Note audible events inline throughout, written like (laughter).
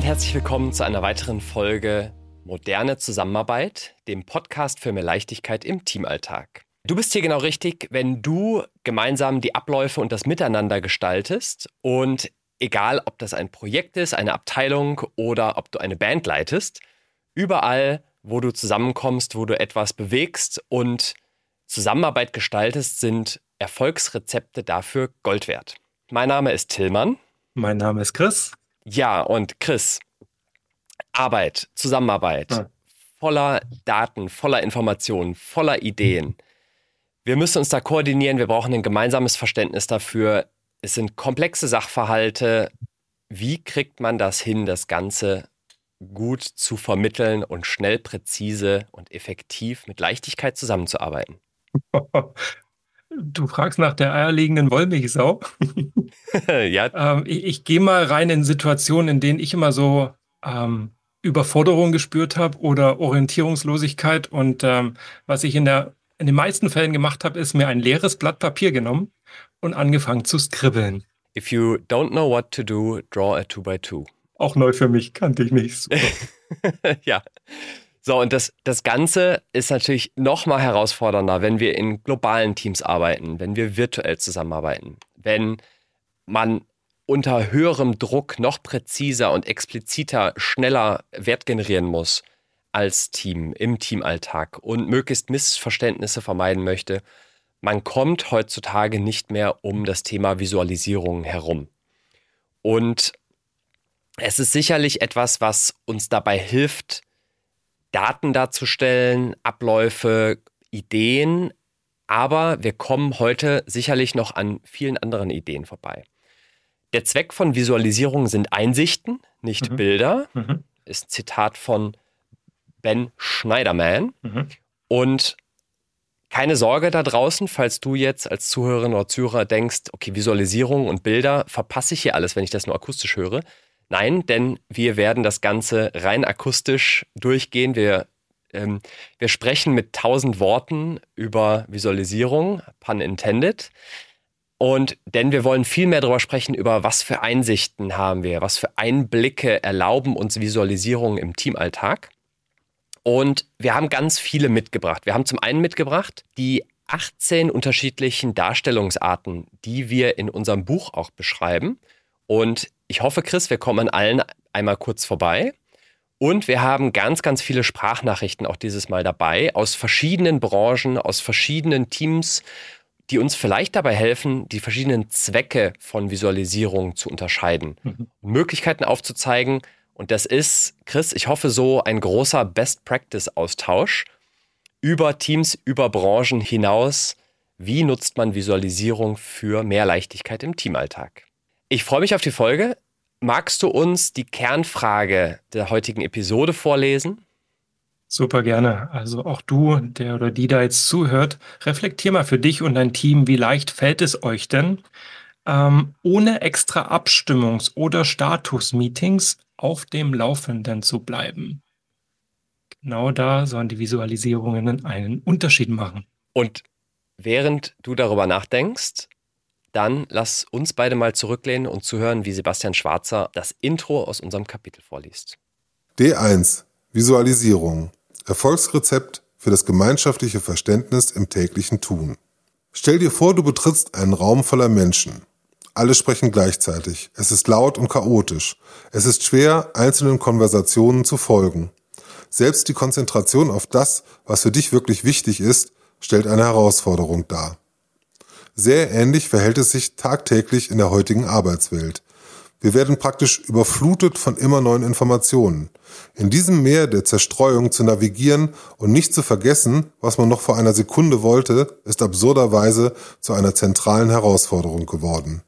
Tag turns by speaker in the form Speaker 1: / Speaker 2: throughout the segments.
Speaker 1: und herzlich willkommen zu einer weiteren Folge Moderne Zusammenarbeit, dem Podcast für mehr Leichtigkeit im Teamalltag. Du bist hier genau richtig, wenn du gemeinsam die Abläufe und das Miteinander gestaltest und egal ob das ein Projekt ist, eine Abteilung oder ob du eine Band leitest, überall, wo du zusammenkommst, wo du etwas bewegst und Zusammenarbeit gestaltest, sind Erfolgsrezepte dafür Gold wert. Mein Name ist Tillmann.
Speaker 2: Mein Name ist Chris.
Speaker 1: Ja, und Chris, Arbeit, Zusammenarbeit, ja. voller Daten, voller Informationen, voller Ideen. Wir müssen uns da koordinieren, wir brauchen ein gemeinsames Verständnis dafür. Es sind komplexe Sachverhalte. Wie kriegt man das hin, das Ganze gut zu vermitteln und schnell, präzise und effektiv mit Leichtigkeit zusammenzuarbeiten? (laughs)
Speaker 2: Du fragst nach der eierlegenden Wollmilchsau. (laughs) ja. Ähm, ich, ich gehe mal rein in Situationen, in denen ich immer so ähm, Überforderung gespürt habe oder Orientierungslosigkeit. Und ähm, was ich in, der, in den meisten Fällen gemacht habe, ist mir ein leeres Blatt Papier genommen und angefangen zu skribbeln.
Speaker 1: If you don't know what to do, draw a two by two.
Speaker 2: Auch neu für mich, kannte ich nicht. (laughs)
Speaker 1: ja. So, und das, das Ganze ist natürlich noch mal herausfordernder, wenn wir in globalen Teams arbeiten, wenn wir virtuell zusammenarbeiten, wenn man unter höherem Druck noch präziser und expliziter, schneller Wert generieren muss als Team im Teamalltag und möglichst Missverständnisse vermeiden möchte. Man kommt heutzutage nicht mehr um das Thema Visualisierung herum. Und es ist sicherlich etwas, was uns dabei hilft, Daten darzustellen, Abläufe, Ideen, aber wir kommen heute sicherlich noch an vielen anderen Ideen vorbei. Der Zweck von Visualisierung sind Einsichten, nicht mhm. Bilder. Mhm. Ist ein Zitat von Ben Schneiderman. Mhm. Und keine Sorge da draußen, falls du jetzt als Zuhörerin oder Zuhörer denkst, okay, Visualisierung und Bilder verpasse ich hier alles, wenn ich das nur akustisch höre. Nein, denn wir werden das Ganze rein akustisch durchgehen. Wir, ähm, wir sprechen mit tausend Worten über Visualisierung, pun intended. Und denn wir wollen viel mehr darüber sprechen, über was für Einsichten haben wir, was für Einblicke erlauben uns Visualisierung im Teamalltag. Und wir haben ganz viele mitgebracht. Wir haben zum einen mitgebracht die 18 unterschiedlichen Darstellungsarten, die wir in unserem Buch auch beschreiben. Und ich hoffe, Chris, wir kommen an allen einmal kurz vorbei. Und wir haben ganz, ganz viele Sprachnachrichten auch dieses Mal dabei aus verschiedenen Branchen, aus verschiedenen Teams, die uns vielleicht dabei helfen, die verschiedenen Zwecke von Visualisierung zu unterscheiden, mhm. Möglichkeiten aufzuzeigen. Und das ist, Chris, ich hoffe so ein großer Best-Practice-Austausch über Teams, über Branchen hinaus. Wie nutzt man Visualisierung für mehr Leichtigkeit im Teamalltag? Ich freue mich auf die Folge. Magst du uns die Kernfrage der heutigen Episode vorlesen?
Speaker 2: Super gerne. Also auch du, der oder die da jetzt zuhört, reflektier mal für dich und dein Team, wie leicht fällt es euch denn, ähm, ohne extra Abstimmungs- oder Status-Meetings auf dem Laufenden zu bleiben. Genau da sollen die Visualisierungen einen Unterschied machen.
Speaker 1: Und während du darüber nachdenkst, dann lass uns beide mal zurücklehnen und zuhören, wie Sebastian Schwarzer das Intro aus unserem Kapitel vorliest.
Speaker 3: D1 Visualisierung. Erfolgsrezept für das gemeinschaftliche Verständnis im täglichen Tun. Stell dir vor, du betrittst einen Raum voller Menschen. Alle sprechen gleichzeitig. Es ist laut und chaotisch. Es ist schwer, einzelnen Konversationen zu folgen. Selbst die Konzentration auf das, was für dich wirklich wichtig ist, stellt eine Herausforderung dar. Sehr ähnlich verhält es sich tagtäglich in der heutigen Arbeitswelt. Wir werden praktisch überflutet von immer neuen Informationen. In diesem Meer der Zerstreuung zu navigieren und nicht zu vergessen, was man noch vor einer Sekunde wollte, ist absurderweise zu einer zentralen Herausforderung geworden.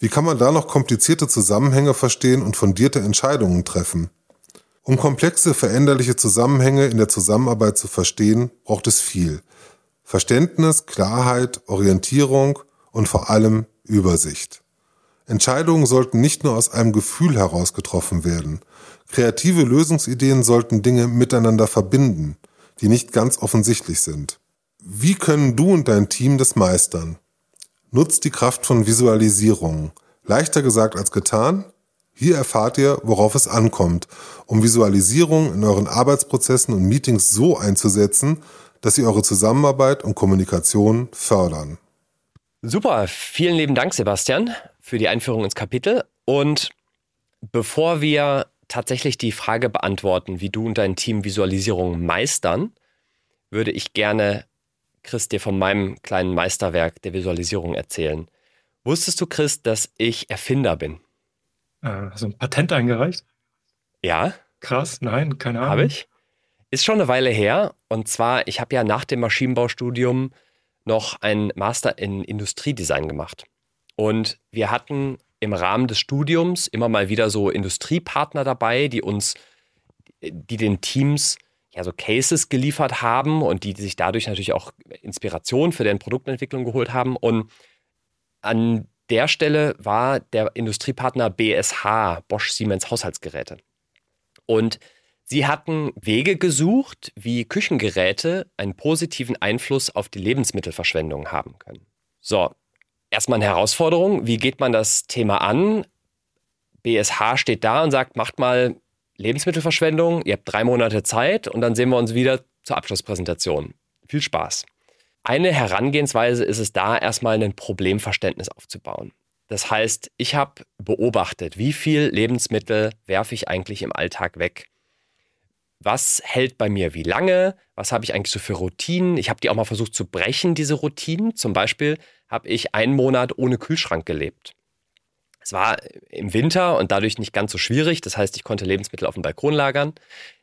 Speaker 3: Wie kann man da noch komplizierte Zusammenhänge verstehen und fundierte Entscheidungen treffen? Um komplexe, veränderliche Zusammenhänge in der Zusammenarbeit zu verstehen, braucht es viel. Verständnis, Klarheit, Orientierung und vor allem Übersicht. Entscheidungen sollten nicht nur aus einem Gefühl heraus getroffen werden. Kreative Lösungsideen sollten Dinge miteinander verbinden, die nicht ganz offensichtlich sind. Wie können du und dein Team das meistern? Nutzt die Kraft von Visualisierung. Leichter gesagt als getan, Hier erfahrt ihr, worauf es ankommt, um Visualisierung in euren Arbeitsprozessen und Meetings so einzusetzen, dass sie eure Zusammenarbeit und Kommunikation fördern.
Speaker 1: Super, vielen lieben Dank, Sebastian, für die Einführung ins Kapitel. Und bevor wir tatsächlich die Frage beantworten, wie du und dein Team Visualisierung meistern, würde ich gerne Chris dir von meinem kleinen Meisterwerk der Visualisierung erzählen. Wusstest du, Chris, dass ich Erfinder bin?
Speaker 2: Äh, hast du ein Patent eingereicht?
Speaker 1: Ja.
Speaker 2: Krass, nein, keine Ahnung.
Speaker 1: Habe ich. Ist schon eine Weile her. Und zwar, ich habe ja nach dem Maschinenbaustudium noch ein Master in Industriedesign gemacht. Und wir hatten im Rahmen des Studiums immer mal wieder so Industriepartner dabei, die uns, die den Teams ja so Cases geliefert haben und die sich dadurch natürlich auch Inspiration für deren Produktentwicklung geholt haben. Und an der Stelle war der Industriepartner BSH, Bosch Siemens Haushaltsgeräte. Und sie hatten Wege gesucht, wie Küchengeräte einen positiven Einfluss auf die Lebensmittelverschwendung haben können. So, erstmal eine Herausforderung. Wie geht man das Thema an? BSH steht da und sagt, macht mal Lebensmittelverschwendung. Ihr habt drei Monate Zeit und dann sehen wir uns wieder zur Abschlusspräsentation. Viel Spaß. Eine Herangehensweise ist es da, erstmal ein Problemverständnis aufzubauen. Das heißt, ich habe beobachtet, wie viel Lebensmittel werfe ich eigentlich im Alltag weg. Was hält bei mir wie lange? Was habe ich eigentlich so für Routinen? Ich habe die auch mal versucht zu brechen, diese Routinen. Zum Beispiel habe ich einen Monat ohne Kühlschrank gelebt. Es war im Winter und dadurch nicht ganz so schwierig. Das heißt, ich konnte Lebensmittel auf dem Balkon lagern.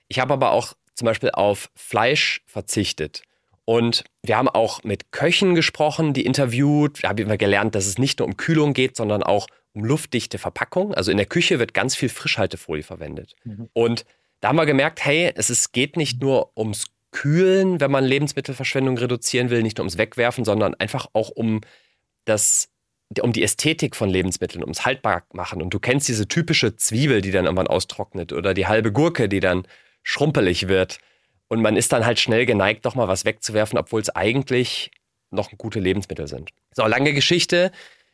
Speaker 1: Ich habe aber auch zum Beispiel auf Fleisch verzichtet. Und wir haben auch mit Köchen gesprochen, die interviewt. Wir haben immer gelernt, dass es nicht nur um Kühlung geht, sondern auch um luftdichte Verpackung. Also in der Küche wird ganz viel Frischhaltefolie verwendet. Mhm. Und da haben wir gemerkt, hey, es ist, geht nicht nur ums Kühlen, wenn man Lebensmittelverschwendung reduzieren will, nicht nur ums Wegwerfen, sondern einfach auch um das um die Ästhetik von Lebensmitteln, ums haltbar machen. Und du kennst diese typische Zwiebel, die dann irgendwann austrocknet oder die halbe Gurke, die dann schrumpelig wird. Und man ist dann halt schnell geneigt, doch mal was wegzuwerfen, obwohl es eigentlich noch gute Lebensmittel sind. So, lange Geschichte.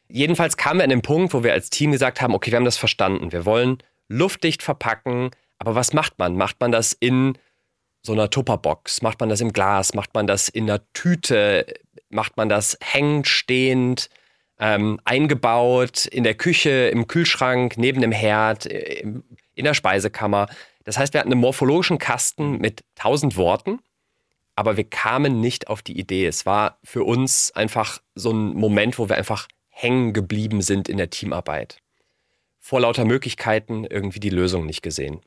Speaker 1: Jedenfalls kamen wir an den Punkt, wo wir als Team gesagt haben, okay, wir haben das verstanden. Wir wollen luftdicht verpacken. Aber was macht man? Macht man das in so einer Tupperbox? Macht man das im Glas? Macht man das in einer Tüte? Macht man das hängend, stehend, ähm, eingebaut, in der Küche, im Kühlschrank, neben dem Herd, äh, in der Speisekammer? Das heißt, wir hatten einen morphologischen Kasten mit tausend Worten, aber wir kamen nicht auf die Idee. Es war für uns einfach so ein Moment, wo wir einfach hängen geblieben sind in der Teamarbeit. Vor lauter Möglichkeiten irgendwie die Lösung nicht gesehen.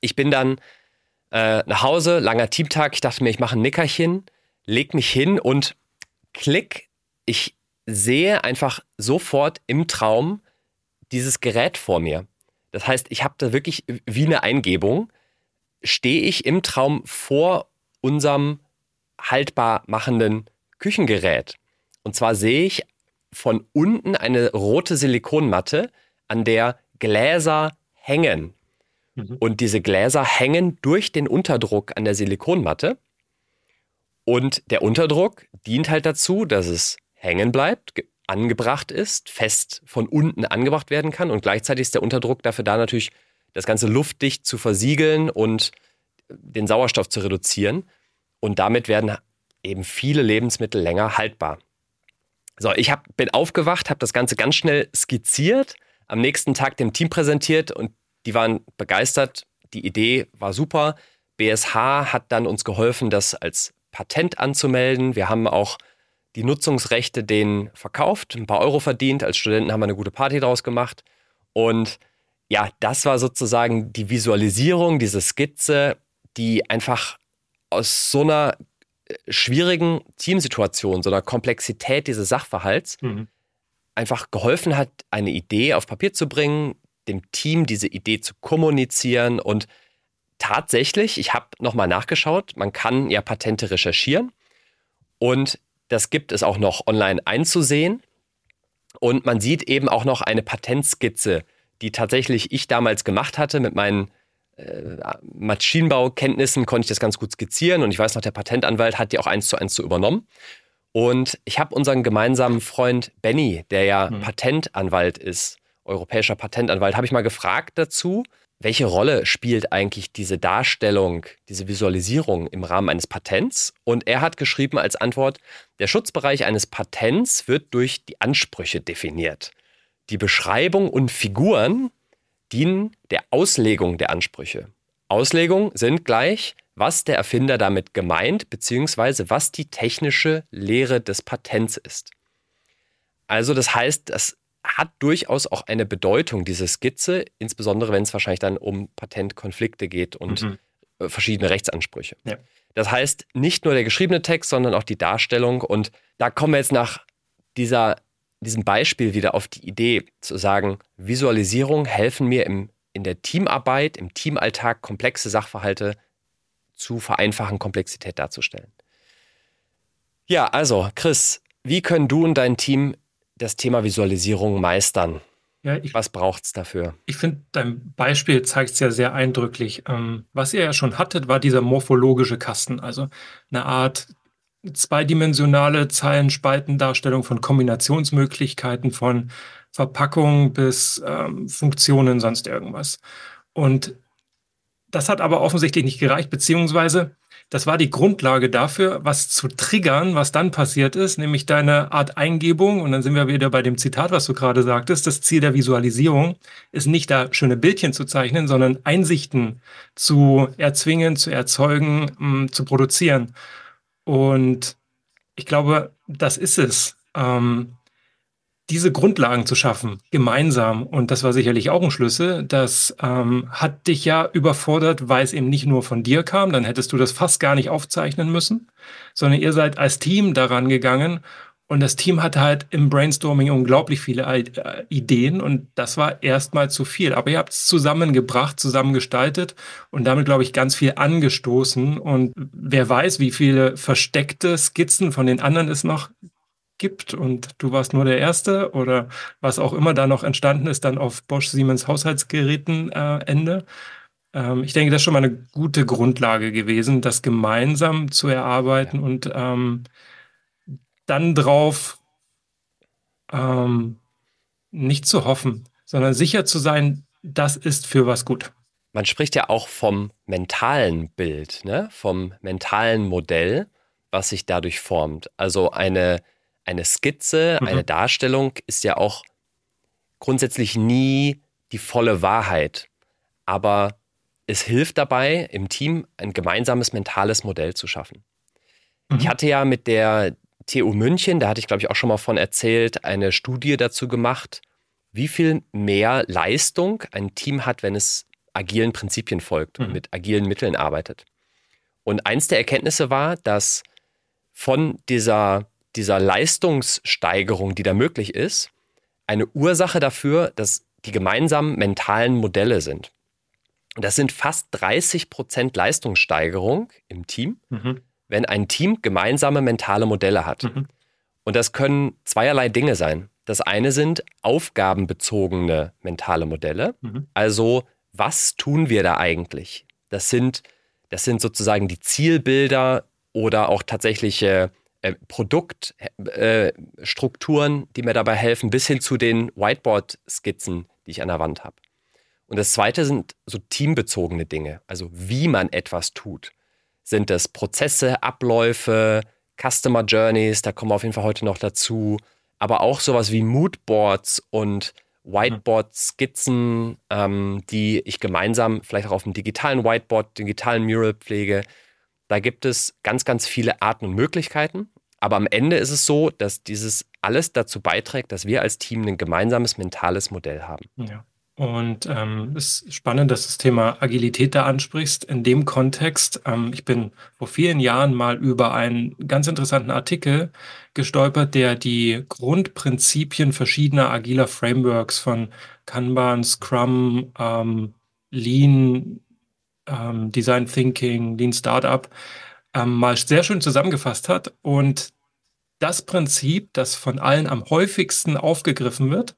Speaker 1: Ich bin dann äh, nach Hause, langer Teamtag. Ich dachte mir, ich mache ein Nickerchen, leg mich hin und klick. Ich sehe einfach sofort im Traum dieses Gerät vor mir. Das heißt, ich habe da wirklich wie eine Eingebung, stehe ich im Traum vor unserem haltbar machenden Küchengerät. Und zwar sehe ich von unten eine rote Silikonmatte, an der Gläser hängen. Mhm. Und diese Gläser hängen durch den Unterdruck an der Silikonmatte. Und der Unterdruck dient halt dazu, dass es hängen bleibt, angebracht ist, fest von unten angebracht werden kann. Und gleichzeitig ist der Unterdruck dafür da, natürlich das Ganze luftdicht zu versiegeln und den Sauerstoff zu reduzieren. Und damit werden eben viele Lebensmittel länger haltbar. So, ich hab, bin aufgewacht, habe das Ganze ganz schnell skizziert, am nächsten Tag dem Team präsentiert und die waren begeistert. Die Idee war super. BSH hat dann uns geholfen, das als Patent anzumelden. Wir haben auch die Nutzungsrechte denen verkauft, ein paar Euro verdient. Als Studenten haben wir eine gute Party draus gemacht. Und ja, das war sozusagen die Visualisierung, diese Skizze, die einfach aus so einer äh, schwierigen Teamsituation, so einer Komplexität dieses Sachverhalts mhm. einfach geholfen hat, eine Idee auf Papier zu bringen, dem Team diese Idee zu kommunizieren und tatsächlich, ich habe nochmal nachgeschaut, man kann ja Patente recherchieren und das gibt es auch noch online einzusehen. Und man sieht eben auch noch eine Patentskizze, die tatsächlich ich damals gemacht hatte mit meinen äh, Maschinenbaukenntnissen konnte ich das ganz gut skizzieren und ich weiß noch, der Patentanwalt hat die auch eins zu eins so übernommen. Und ich habe unseren gemeinsamen Freund Benny, der ja mhm. Patentanwalt ist europäischer Patentanwalt, habe ich mal gefragt dazu, welche Rolle spielt eigentlich diese Darstellung, diese Visualisierung im Rahmen eines Patents? Und er hat geschrieben als Antwort, der Schutzbereich eines Patents wird durch die Ansprüche definiert. Die Beschreibung und Figuren dienen der Auslegung der Ansprüche. Auslegung sind gleich, was der Erfinder damit gemeint, beziehungsweise was die technische Lehre des Patents ist. Also das heißt, das hat durchaus auch eine Bedeutung, diese Skizze, insbesondere wenn es wahrscheinlich dann um Patentkonflikte geht und mhm. Äh, verschiedene Rechtsansprüche. Ja. Das heißt, nicht nur der geschriebene Text, sondern auch die Darstellung. Und da kommen wir jetzt nach dieser, diesem Beispiel wieder auf die Idee zu sagen, Visualisierung helfen mir im, in der Teamarbeit, im Teamalltag komplexe Sachverhalte zu vereinfachen, Komplexität darzustellen. Ja, also Chris, wie können du und dein Team das Thema Visualisierung meistern? Ja, ich, was braucht es dafür?
Speaker 2: Ich finde, dein Beispiel zeigt es ja sehr eindrücklich. Ähm, was ihr ja schon hattet, war dieser morphologische Kasten, also eine Art zweidimensionale Zeilenspaltendarstellung von Kombinationsmöglichkeiten von Verpackung bis ähm, Funktionen, sonst irgendwas. Und das hat aber offensichtlich nicht gereicht, beziehungsweise das war die Grundlage dafür, was zu triggern, was dann passiert ist, nämlich deine Art Eingebung. Und dann sind wir wieder bei dem Zitat, was du gerade sagtest. Das Ziel der Visualisierung ist nicht da schöne Bildchen zu zeichnen, sondern Einsichten zu erzwingen, zu erzeugen, mm, zu produzieren. Und ich glaube, das ist es. Ähm, diese Grundlagen zu schaffen, gemeinsam, und das war sicherlich auch ein Schlüssel, das ähm, hat dich ja überfordert, weil es eben nicht nur von dir kam, dann hättest du das fast gar nicht aufzeichnen müssen, sondern ihr seid als Team daran gegangen und das Team hatte halt im Brainstorming unglaublich viele äh, Ideen und das war erstmal zu viel. Aber ihr habt es zusammengebracht, zusammengestaltet und damit, glaube ich, ganz viel angestoßen. Und wer weiß, wie viele versteckte Skizzen von den anderen es noch gibt und du warst nur der Erste oder was auch immer da noch entstanden ist, dann auf Bosch Siemens Haushaltsgeräten äh, Ende. Ähm, ich denke, das ist schon mal eine gute Grundlage gewesen, das gemeinsam zu erarbeiten ja. und ähm, dann drauf ähm, nicht zu hoffen, sondern sicher zu sein, das ist für was gut.
Speaker 1: Man spricht ja auch vom mentalen Bild, ne? vom mentalen Modell, was sich dadurch formt. Also eine eine Skizze, mhm. eine Darstellung ist ja auch grundsätzlich nie die volle Wahrheit. Aber es hilft dabei, im Team ein gemeinsames mentales Modell zu schaffen. Mhm. Ich hatte ja mit der TU München, da hatte ich glaube ich auch schon mal von erzählt, eine Studie dazu gemacht, wie viel mehr Leistung ein Team hat, wenn es agilen Prinzipien folgt mhm. und mit agilen Mitteln arbeitet. Und eins der Erkenntnisse war, dass von dieser dieser Leistungssteigerung, die da möglich ist, eine Ursache dafür, dass die gemeinsamen mentalen Modelle sind. Und das sind fast 30 Prozent Leistungssteigerung im Team, mhm. wenn ein Team gemeinsame mentale Modelle hat. Mhm. Und das können zweierlei Dinge sein. Das eine sind aufgabenbezogene mentale Modelle. Mhm. Also, was tun wir da eigentlich? Das sind, das sind sozusagen die Zielbilder oder auch tatsächliche äh, Produktstrukturen, äh, die mir dabei helfen, bis hin zu den Whiteboard-Skizzen, die ich an der Wand habe. Und das zweite sind so teambezogene Dinge, also wie man etwas tut. Sind das Prozesse, Abläufe, Customer Journeys, da kommen wir auf jeden Fall heute noch dazu, aber auch sowas wie Moodboards und Whiteboard-Skizzen, ähm, die ich gemeinsam vielleicht auch auf dem digitalen Whiteboard, digitalen Mural pflege. Da gibt es ganz, ganz viele Arten und Möglichkeiten. Aber am Ende ist es so, dass dieses alles dazu beiträgt, dass wir als Team ein gemeinsames mentales Modell haben.
Speaker 2: Ja. Und ähm, es ist spannend, dass du das Thema Agilität da ansprichst. In dem Kontext, ähm, ich bin vor vielen Jahren mal über einen ganz interessanten Artikel gestolpert, der die Grundprinzipien verschiedener agiler Frameworks von Kanban, Scrum, ähm, Lean, ähm, Design Thinking, Lean Startup ähm, mal sehr schön zusammengefasst hat. Und das Prinzip, das von allen am häufigsten aufgegriffen wird,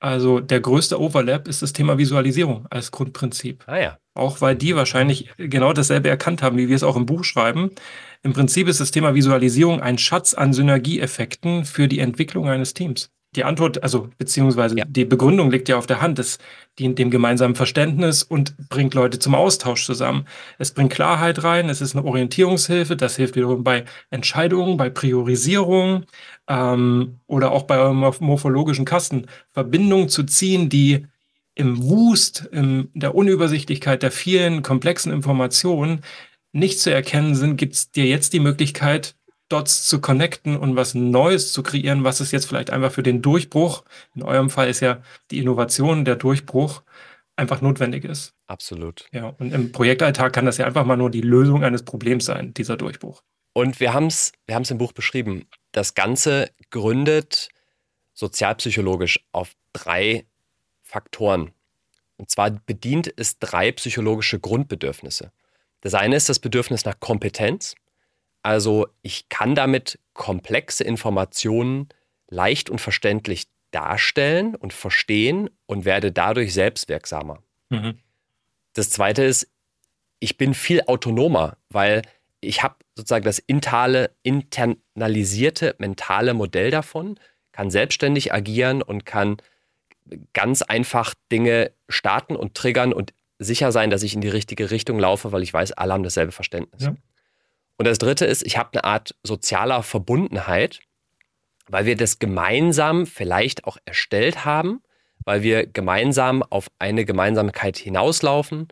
Speaker 2: also der größte Overlap ist das Thema Visualisierung als Grundprinzip.
Speaker 1: Ah ja.
Speaker 2: Auch weil die wahrscheinlich genau dasselbe erkannt haben, wie wir es auch im Buch schreiben. Im Prinzip ist das Thema Visualisierung ein Schatz an Synergieeffekten für die Entwicklung eines Teams. Die Antwort, also beziehungsweise ja. die Begründung liegt ja auf der Hand. Es dient dem gemeinsamen Verständnis und bringt Leute zum Austausch zusammen. Es bringt Klarheit rein, es ist eine Orientierungshilfe, das hilft wiederum bei Entscheidungen, bei Priorisierung ähm, oder auch bei eurem morphologischen Kasten Verbindungen zu ziehen, die im Wust, in der Unübersichtlichkeit der vielen komplexen Informationen nicht zu erkennen sind, gibt es dir jetzt die Möglichkeit, Dots zu connecten und was Neues zu kreieren, was es jetzt vielleicht einfach für den Durchbruch, in eurem Fall ist ja die Innovation der Durchbruch, einfach notwendig ist.
Speaker 1: Absolut.
Speaker 2: Ja, und im Projektalltag kann das ja einfach mal nur die Lösung eines Problems sein, dieser Durchbruch.
Speaker 1: Und wir haben es wir im Buch beschrieben. Das Ganze gründet sozialpsychologisch auf drei Faktoren. Und zwar bedient es drei psychologische Grundbedürfnisse. Das eine ist das Bedürfnis nach Kompetenz. Also ich kann damit komplexe Informationen leicht und verständlich darstellen und verstehen und werde dadurch selbstwirksamer. Mhm. Das zweite ist, ich bin viel autonomer, weil ich habe sozusagen das intale, internalisierte mentale Modell davon, kann selbstständig agieren und kann ganz einfach Dinge starten und triggern und sicher sein, dass ich in die richtige Richtung laufe, weil ich weiß, alle haben dasselbe Verständnis. Ja. Und das Dritte ist, ich habe eine Art sozialer Verbundenheit, weil wir das gemeinsam vielleicht auch erstellt haben, weil wir gemeinsam auf eine Gemeinsamkeit hinauslaufen.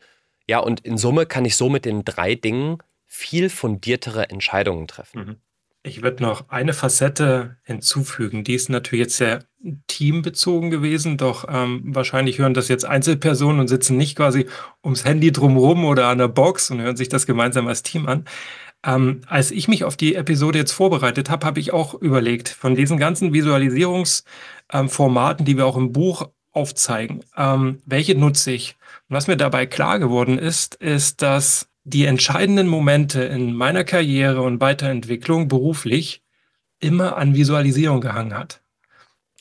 Speaker 1: Ja, und in Summe kann ich so mit den drei Dingen viel fundiertere Entscheidungen treffen. Mhm.
Speaker 2: Ich würde noch eine Facette hinzufügen. Die ist natürlich jetzt sehr teambezogen gewesen, doch ähm, wahrscheinlich hören das jetzt Einzelpersonen und sitzen nicht quasi ums Handy drumherum oder an der Box und hören sich das gemeinsam als Team an. Ähm, als ich mich auf die Episode jetzt vorbereitet habe, habe ich auch überlegt, von diesen ganzen Visualisierungsformaten, ähm, die wir auch im Buch aufzeigen, ähm, welche nutze ich? Und was mir dabei klar geworden ist, ist, dass die entscheidenden Momente in meiner Karriere und Weiterentwicklung beruflich immer an Visualisierung gehangen hat.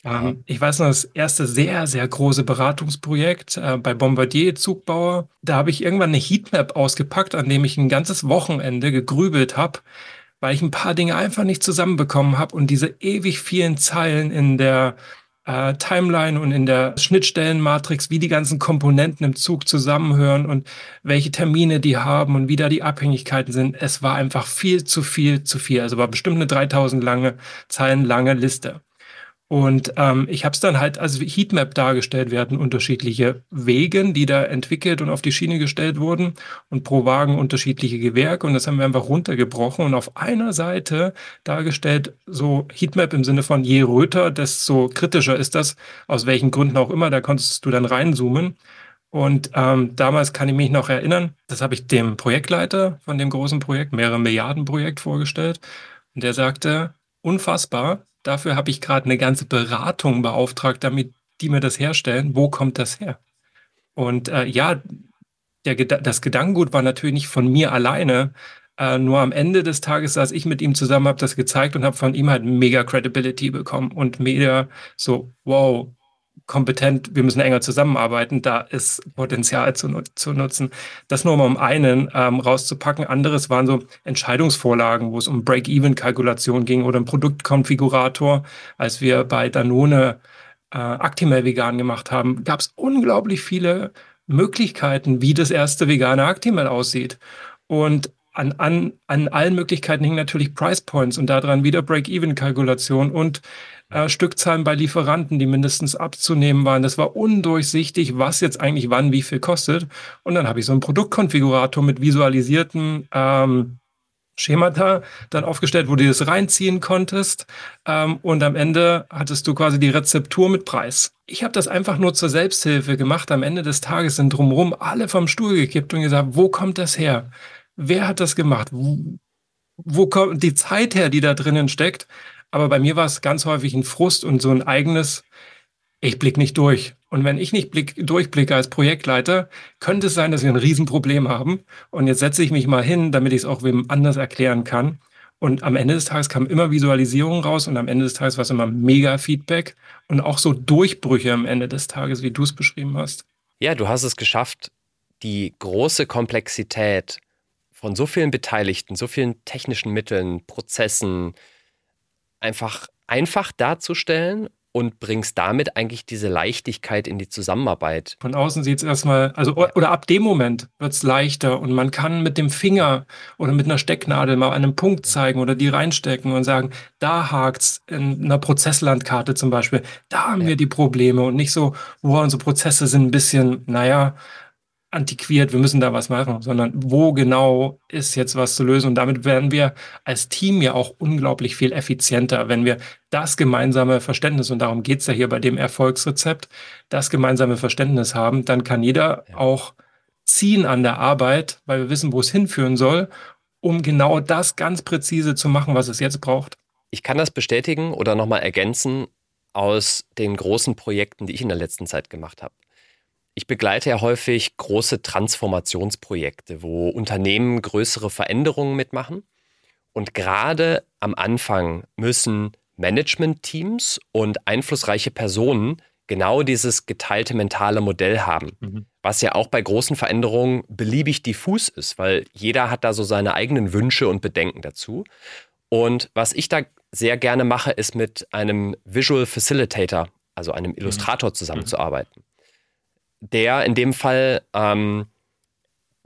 Speaker 2: Ähm, ich weiß noch, das erste sehr, sehr große Beratungsprojekt äh, bei Bombardier Zugbauer, da habe ich irgendwann eine Heatmap ausgepackt, an dem ich ein ganzes Wochenende gegrübelt habe, weil ich ein paar Dinge einfach nicht zusammenbekommen habe und diese ewig vielen Zeilen in der äh, Timeline und in der Schnittstellenmatrix, wie die ganzen Komponenten im Zug zusammenhören und welche Termine die haben und wie da die Abhängigkeiten sind. Es war einfach viel zu viel zu viel. Also war bestimmt eine 3000 lange Zeilen lange Liste. Und ähm, ich habe es dann halt als Heatmap dargestellt. Hatten unterschiedliche Wegen, die da entwickelt und auf die Schiene gestellt wurden und pro Wagen unterschiedliche Gewerke. Und das haben wir einfach runtergebrochen und auf einer Seite dargestellt, so Heatmap im Sinne von je röter, desto kritischer ist das, aus welchen Gründen auch immer. Da konntest du dann reinzoomen. Und ähm, damals kann ich mich noch erinnern, das habe ich dem Projektleiter von dem großen Projekt, mehrere Milliarden Projekt vorgestellt. Und der sagte, unfassbar, Dafür habe ich gerade eine ganze Beratung beauftragt, damit die mir das herstellen. Wo kommt das her? Und äh, ja, der, das Gedankengut war natürlich nicht von mir alleine. Äh, nur am Ende des Tages saß ich mit ihm zusammen, habe das gezeigt und habe von ihm halt mega Credibility bekommen und mega so, wow, kompetent, wir müssen enger zusammenarbeiten, da ist Potenzial zu, zu nutzen. Das nur mal um einen ähm, rauszupacken. Anderes waren so Entscheidungsvorlagen, wo es um Break-Even-Kalkulation ging oder ein Produktkonfigurator. Als wir bei Danone äh, Actimel vegan gemacht haben, gab es unglaublich viele Möglichkeiten, wie das erste vegane Actimel aussieht. Und an, an, an allen Möglichkeiten hingen natürlich Price Points und daran wieder Break-Even-Kalkulation und äh, Stückzahlen bei Lieferanten, die mindestens abzunehmen waren. Das war undurchsichtig, was jetzt eigentlich wann wie viel kostet. Und dann habe ich so einen Produktkonfigurator mit visualisierten ähm, Schemata dann aufgestellt, wo du das reinziehen konntest. Ähm, und am Ende hattest du quasi die Rezeptur mit Preis. Ich habe das einfach nur zur Selbsthilfe gemacht. Am Ende des Tages sind drumherum alle vom Stuhl gekippt und gesagt, wo kommt das her? Wer hat das gemacht? Wo, wo kommt die Zeit her, die da drinnen steckt? Aber bei mir war es ganz häufig ein Frust und so ein eigenes, ich blick nicht durch. Und wenn ich nicht blick, durchblicke als Projektleiter, könnte es sein, dass wir ein Riesenproblem haben. Und jetzt setze ich mich mal hin, damit ich es auch wem anders erklären kann. Und am Ende des Tages kam immer Visualisierung raus und am Ende des Tages war es immer mega Feedback und auch so Durchbrüche am Ende des Tages, wie du es beschrieben hast.
Speaker 1: Ja, du hast es geschafft, die große Komplexität von so vielen Beteiligten, so vielen technischen Mitteln, Prozessen, einfach einfach darzustellen und bringst damit eigentlich diese Leichtigkeit in die Zusammenarbeit.
Speaker 2: Von außen sieht es erstmal, also oder ab dem Moment wird es leichter und man kann mit dem Finger oder mit einer Stecknadel mal einen Punkt zeigen oder die reinstecken und sagen, da hakt's in einer Prozesslandkarte zum Beispiel, da haben ja. wir die Probleme und nicht so, wo unsere Prozesse sind ein bisschen, naja, antiquiert, wir müssen da was machen, sondern wo genau ist jetzt was zu lösen. Und damit werden wir als Team ja auch unglaublich viel effizienter, wenn wir das gemeinsame Verständnis, und darum geht's ja hier bei dem Erfolgsrezept, das gemeinsame Verständnis haben, dann kann jeder auch ziehen an der Arbeit, weil wir wissen, wo es hinführen soll, um genau das ganz präzise zu machen, was es jetzt braucht.
Speaker 1: Ich kann das bestätigen oder nochmal ergänzen aus den großen Projekten, die ich in der letzten Zeit gemacht habe. Ich begleite ja häufig große Transformationsprojekte, wo Unternehmen größere Veränderungen mitmachen. Und gerade am Anfang müssen Management-Teams und einflussreiche Personen genau dieses geteilte mentale Modell haben, mhm. was ja auch bei großen Veränderungen beliebig diffus ist, weil jeder hat da so seine eigenen Wünsche und Bedenken dazu. Und was ich da sehr gerne mache, ist mit einem Visual Facilitator, also einem mhm. Illustrator zusammenzuarbeiten der in dem Fall ähm,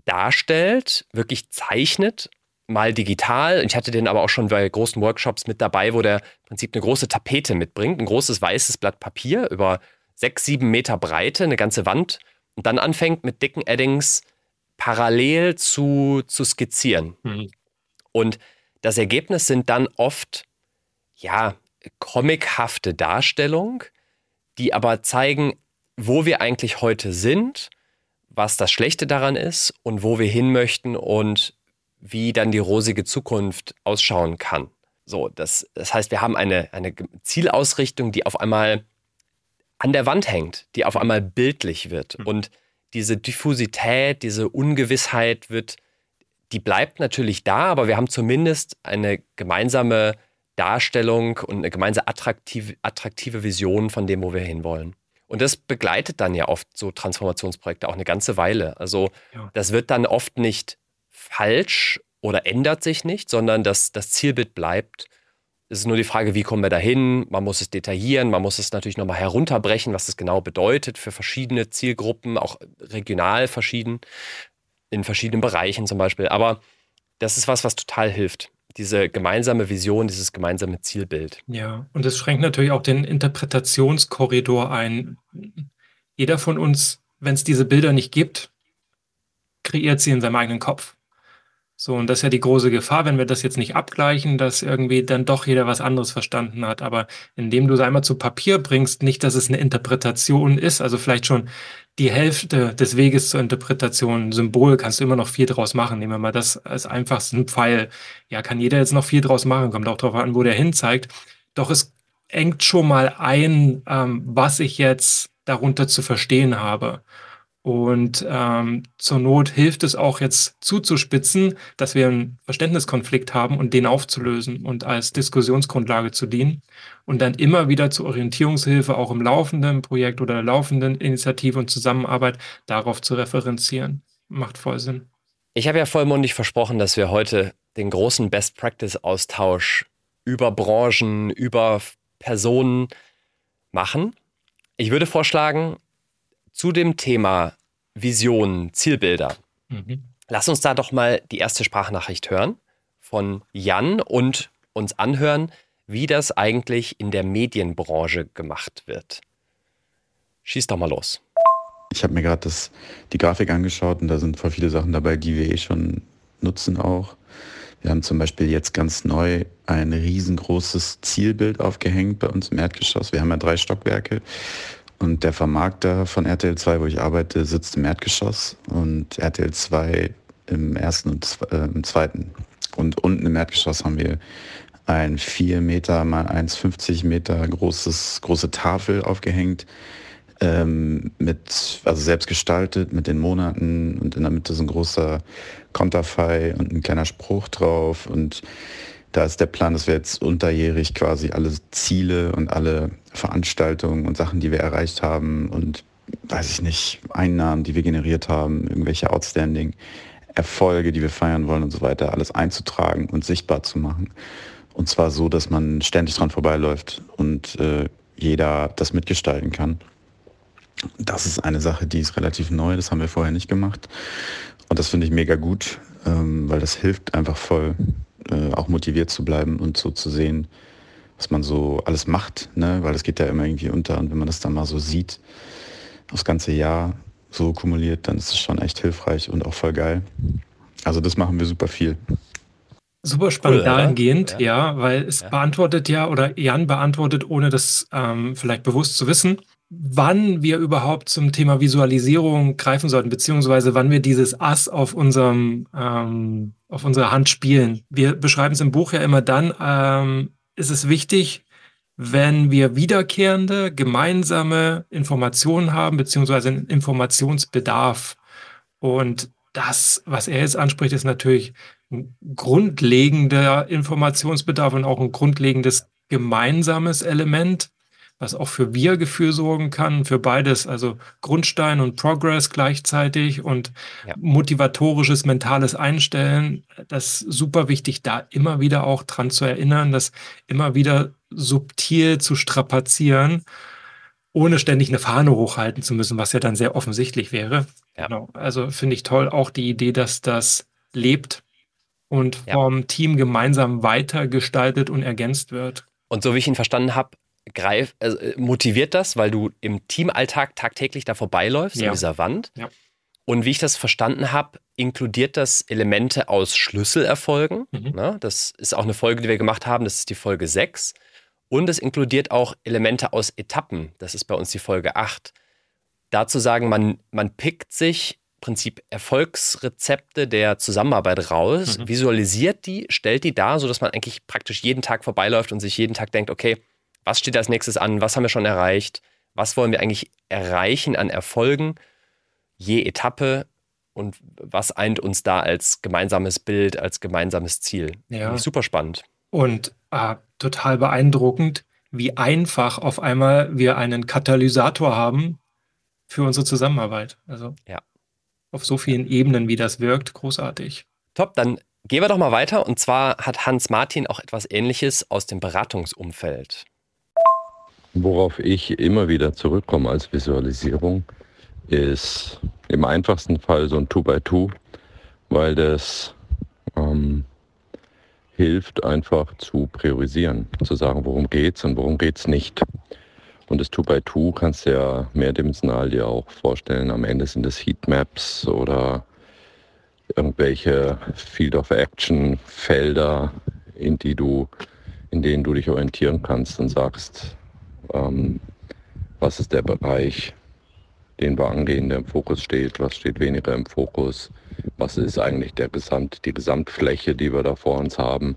Speaker 1: darstellt, wirklich zeichnet, mal digital. Ich hatte den aber auch schon bei großen Workshops mit dabei, wo der im Prinzip eine große Tapete mitbringt, ein großes weißes Blatt Papier über sechs, sieben Meter Breite, eine ganze Wand und dann anfängt mit dicken Eddings parallel zu, zu skizzieren. Mhm. Und das Ergebnis sind dann oft, ja, comichafte Darstellungen, die aber zeigen, wo wir eigentlich heute sind, was das Schlechte daran ist und wo wir hin möchten und wie dann die rosige Zukunft ausschauen kann. So, das, das heißt, wir haben eine, eine Zielausrichtung, die auf einmal an der Wand hängt, die auf einmal bildlich wird. Mhm. Und diese Diffusität, diese Ungewissheit wird, die bleibt natürlich da, aber wir haben zumindest eine gemeinsame Darstellung und eine gemeinsame attraktive, attraktive Vision von dem, wo wir hinwollen. Und das begleitet dann ja oft so Transformationsprojekte auch eine ganze Weile. Also ja. das wird dann oft nicht falsch oder ändert sich nicht, sondern das, das Zielbild bleibt. Es ist nur die Frage, wie kommen wir dahin? Man muss es detaillieren, man muss es natürlich nochmal herunterbrechen, was das genau bedeutet für verschiedene Zielgruppen, auch regional verschieden, in verschiedenen Bereichen zum Beispiel. Aber das ist was, was total hilft diese gemeinsame Vision, dieses gemeinsame Zielbild.
Speaker 2: Ja, und es schränkt natürlich auch den Interpretationskorridor ein. Jeder von uns, wenn es diese Bilder nicht gibt, kreiert sie in seinem eigenen Kopf. So, und das ist ja die große Gefahr, wenn wir das jetzt nicht abgleichen, dass irgendwie dann doch jeder was anderes verstanden hat. Aber indem du es einmal zu Papier bringst, nicht, dass es eine Interpretation ist, also vielleicht schon die Hälfte des Weges zur Interpretation, Symbol, kannst du immer noch viel draus machen. Nehmen wir mal das als einfachsten Pfeil. Ja, kann jeder jetzt noch viel draus machen, kommt auch darauf an, wo der hin zeigt. Doch es engt schon mal ein, ähm, was ich jetzt darunter zu verstehen habe. Und ähm, zur Not hilft es auch jetzt zuzuspitzen, dass wir einen Verständniskonflikt haben und den aufzulösen und als Diskussionsgrundlage zu dienen und dann immer wieder zur Orientierungshilfe auch im laufenden Projekt oder der laufenden Initiative und Zusammenarbeit darauf zu referenzieren. Macht voll Sinn.
Speaker 1: Ich habe ja vollmundig versprochen, dass wir heute den großen Best-Practice-Austausch über Branchen, über Personen machen. Ich würde vorschlagen, zu dem Thema Visionen, Zielbilder. Mhm. Lass uns da doch mal die erste Sprachnachricht hören von Jan und uns anhören, wie das eigentlich in der Medienbranche gemacht wird. Schieß doch mal los.
Speaker 4: Ich habe mir gerade die Grafik angeschaut und da sind voll viele Sachen dabei, die wir eh schon nutzen auch. Wir haben zum Beispiel jetzt ganz neu ein riesengroßes Zielbild aufgehängt bei uns im Erdgeschoss. Wir haben ja drei Stockwerke und der Vermarkter von RTL 2, wo ich arbeite, sitzt im Erdgeschoss und RTL 2 im ersten und äh, im zweiten. Und unten im Erdgeschoss haben wir ein 4 Meter mal 1,50 Meter großes, große Tafel aufgehängt, ähm, mit, also selbst gestaltet mit den Monaten und in der Mitte so ein großer Konterfei und ein kleiner Spruch drauf und da ist der Plan, dass wir jetzt unterjährig quasi alle Ziele und alle Veranstaltungen und Sachen, die wir erreicht haben und weiß ich nicht, Einnahmen, die wir generiert haben, irgendwelche Outstanding Erfolge, die wir feiern wollen und so weiter, alles einzutragen und sichtbar zu machen. Und zwar so, dass man ständig dran vorbeiläuft und äh, jeder das mitgestalten kann. Das ist eine Sache, die ist relativ neu, das haben wir vorher nicht gemacht. Und das finde ich mega gut, ähm, weil das hilft einfach voll, äh, auch motiviert zu bleiben und so zu sehen, was man so alles macht, ne? weil das geht ja immer irgendwie unter. Und wenn man das dann mal so sieht, das ganze Jahr so kumuliert, dann ist es schon echt hilfreich und auch voll geil. Also das machen wir super viel.
Speaker 2: Super spannend cool, dahingehend, ja. ja. weil es ja. beantwortet ja oder Jan beantwortet, ohne das ähm, vielleicht bewusst zu wissen, wann wir überhaupt zum Thema Visualisierung greifen sollten, beziehungsweise wann wir dieses Ass auf unserem ähm, auf unserer Hand spielen. Wir beschreiben es im Buch ja immer dann, ähm, ist es wichtig, wenn wir wiederkehrende gemeinsame Informationen haben, beziehungsweise einen Informationsbedarf. Und das, was er jetzt anspricht, ist natürlich ein grundlegender Informationsbedarf und auch ein grundlegendes gemeinsames Element, was auch für Wir-Gefühl sorgen kann, für beides, also Grundstein und Progress gleichzeitig und ja. motivatorisches mentales Einstellen. Das ist super wichtig, da immer wieder auch dran zu erinnern, das immer wieder subtil zu strapazieren ohne ständig eine Fahne hochhalten zu müssen, was ja dann sehr offensichtlich wäre. Ja. Genau. Also finde ich toll auch die Idee, dass das lebt und vom ja. Team gemeinsam weitergestaltet und ergänzt wird.
Speaker 1: Und so wie ich ihn verstanden habe, greif, also motiviert das, weil du im Teamalltag tagtäglich da vorbeiläufst, ja. an dieser Wand. Ja. Und wie ich das verstanden habe, inkludiert das Elemente aus Schlüsselerfolgen. Mhm. Na, das ist auch eine Folge, die wir gemacht haben. Das ist die Folge 6. Und es inkludiert auch Elemente aus Etappen. Das ist bei uns die Folge 8. Dazu sagen, man, man pickt sich im Prinzip Erfolgsrezepte der Zusammenarbeit raus, mhm. visualisiert die, stellt die da, sodass man eigentlich praktisch jeden Tag vorbeiläuft und sich jeden Tag denkt, okay, was steht als nächstes an? Was haben wir schon erreicht? Was wollen wir eigentlich erreichen an Erfolgen je Etappe? Und was eint uns da als gemeinsames Bild, als gemeinsames Ziel? Ja. Super spannend.
Speaker 2: Und äh, total beeindruckend, wie einfach auf einmal wir einen Katalysator haben für unsere Zusammenarbeit. Also ja. auf so vielen Ebenen, wie das wirkt, großartig.
Speaker 1: Top, dann gehen wir doch mal weiter. Und zwar hat Hans Martin auch etwas Ähnliches aus dem Beratungsumfeld.
Speaker 5: Worauf ich immer wieder zurückkomme als Visualisierung, ist im einfachsten Fall so ein Two-by-Two, weil das ähm, hilft einfach zu priorisieren, zu sagen, worum geht's und worum geht's nicht. Und das Two-by-Two kannst du ja mehrdimensional dir auch vorstellen. Am Ende sind es Heatmaps oder irgendwelche Field of Action Felder, in die du, in denen du dich orientieren kannst und sagst, ähm, was ist der Bereich, den wir angehen, der im Fokus steht, was steht weniger im Fokus, was ist eigentlich der Gesamt, die Gesamtfläche, die wir da vor uns haben.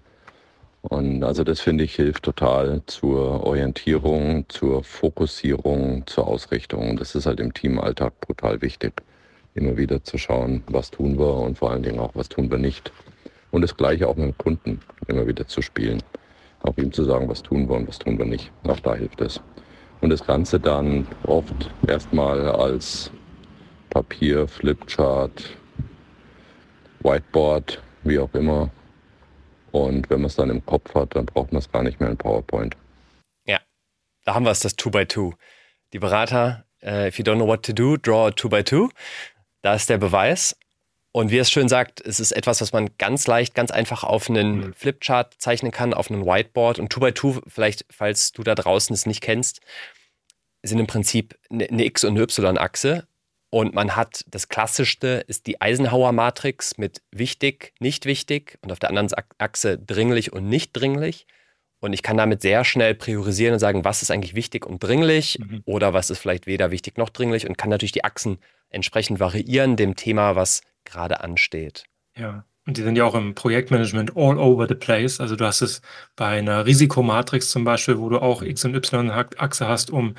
Speaker 5: Und also das finde ich hilft total zur Orientierung, zur Fokussierung, zur Ausrichtung. Das ist halt im Teamalltag brutal wichtig, immer wieder zu schauen, was tun wir und vor allen Dingen auch, was tun wir nicht. Und das gleiche auch mit dem Kunden immer wieder zu spielen. Auch ihm zu sagen, was tun wir und was tun wir nicht. Auch da hilft es. Und das Ganze dann oft erstmal als Papier, Flipchart, Whiteboard, wie auch immer. Und wenn man es dann im Kopf hat, dann braucht man es gar nicht mehr in PowerPoint.
Speaker 1: Ja, da haben wir es, das 2x2. Die Berater, uh, if you don't know what to do, draw a 2x2. Da ist der Beweis. Und wie es schön sagt, es ist etwas, was man ganz leicht, ganz einfach auf einen mhm. Flipchart zeichnen kann, auf einen Whiteboard. Und 2x2, vielleicht, falls du da draußen es nicht kennst, sind im Prinzip eine X- und eine Y-Achse. Und man hat das Klassischste ist die Eisenhower-Matrix mit wichtig, nicht wichtig und auf der anderen Achse dringlich und nicht dringlich. Und ich kann damit sehr schnell priorisieren und sagen, was ist eigentlich wichtig und dringlich mhm. oder was ist vielleicht weder wichtig noch dringlich und kann natürlich die Achsen entsprechend variieren dem Thema, was gerade ansteht.
Speaker 2: Ja. Und die sind ja auch im Projektmanagement all over the place. Also du hast es bei einer Risikomatrix zum Beispiel, wo du auch X- und Y-Achse hast, um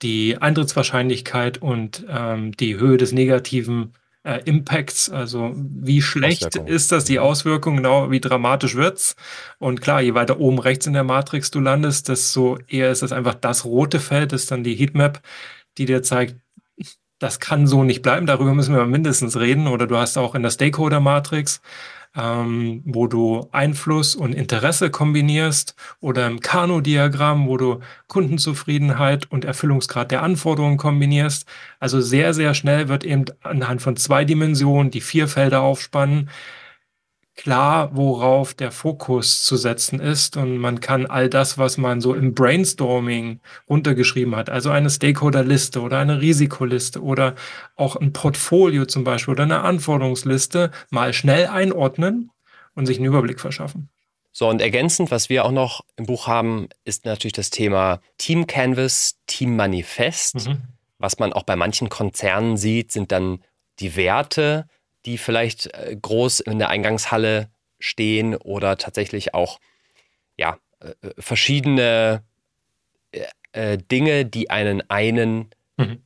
Speaker 2: die Eintrittswahrscheinlichkeit und ähm, die Höhe des negativen äh, Impacts, also wie schlecht ist das, die mhm. Auswirkung, genau, wie dramatisch wird's. Und klar, je weiter oben rechts in der Matrix du landest, desto eher ist das einfach das rote Feld, das ist dann die Heatmap, die dir zeigt, das kann so nicht bleiben, darüber müssen wir mindestens reden. Oder du hast auch in der Stakeholder-Matrix ähm, wo du Einfluss und Interesse kombinierst oder im Kanu-Diagramm, wo du Kundenzufriedenheit und Erfüllungsgrad der Anforderungen kombinierst. Also sehr, sehr schnell wird eben anhand von zwei Dimensionen die vier Felder aufspannen klar, worauf der Fokus zu setzen ist und man kann all das, was man so im Brainstorming runtergeschrieben hat, also eine Stakeholderliste oder eine Risikoliste oder auch ein Portfolio zum Beispiel oder eine Anforderungsliste mal schnell einordnen und sich einen Überblick verschaffen.
Speaker 1: So, und ergänzend, was wir auch noch im Buch haben, ist natürlich das Thema Team Canvas, Team Manifest. Mhm. Was man auch bei manchen Konzernen sieht, sind dann die Werte, die vielleicht äh, groß in der Eingangshalle stehen oder tatsächlich auch ja, äh, äh, verschiedene Dinge, die einen einen mhm.